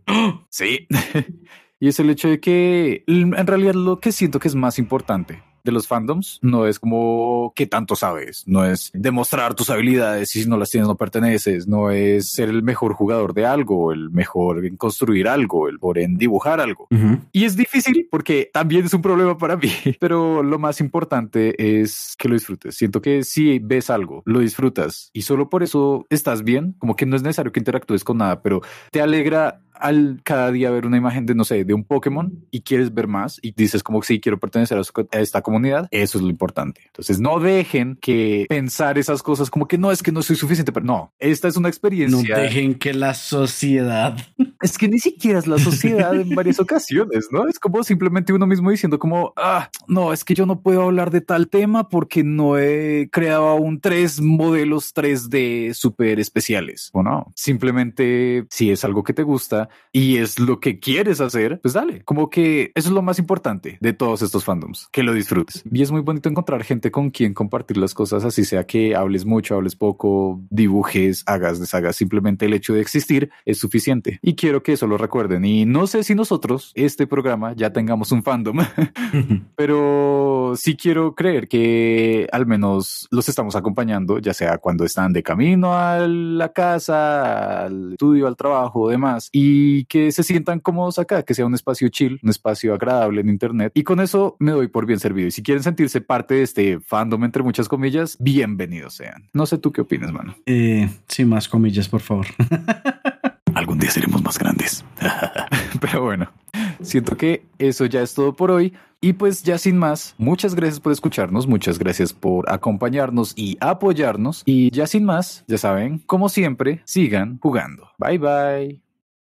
Sí. y es el hecho de que en realidad lo que siento que es más importante de los fandoms no es como qué tanto sabes, no es demostrar tus habilidades y si no las tienes no perteneces, no es ser el mejor jugador de algo, el mejor en construir algo, el mejor en dibujar algo. Y es difícil porque también es un problema para mí, pero lo más importante es que lo disfrutes. Siento que si ves algo, lo disfrutas y solo por eso estás bien, como que no es necesario que interactúes con nada, pero te alegra al cada día ver una imagen de, no sé, de un Pokémon y quieres ver más y dices como sí, quiero pertenecer a esta comunidad, eso es lo importante. Entonces no dejen que pensar esas cosas como que no es que no soy suficiente, pero no, esta es una experiencia. No dejen que la sociedad. Es que ni siquiera es la sociedad en varias ocasiones, ¿no? Es como simplemente uno mismo diciendo como, ah, no, es que yo no puedo hablar de tal tema porque no he creado aún tres modelos 3D súper especiales. O no, simplemente si es algo que te gusta, y es lo que quieres hacer, pues dale. Como que eso es lo más importante de todos estos fandoms, que lo disfrutes. Y es muy bonito encontrar gente con quien compartir las cosas, así sea que hables mucho, hables poco, dibujes, hagas, deshagas. Simplemente el hecho de existir es suficiente. Y quiero que eso lo recuerden. Y no sé si nosotros, este programa, ya tengamos un fandom, pero sí quiero creer que al menos los estamos acompañando, ya sea cuando están de camino a la casa, al estudio, al trabajo, demás. Y y que se sientan cómodos acá, que sea un espacio chill, un espacio agradable en Internet. Y con eso me doy por bien servido. Y si quieren sentirse parte de este fandom, entre muchas comillas, bienvenidos sean. No sé tú qué opinas, mano. Eh, sí, más comillas, por favor. Algún día seremos más grandes. Pero bueno, siento que eso ya es todo por hoy. Y pues ya sin más, muchas gracias por escucharnos, muchas gracias por acompañarnos y apoyarnos. Y ya sin más, ya saben, como siempre, sigan jugando. Bye bye.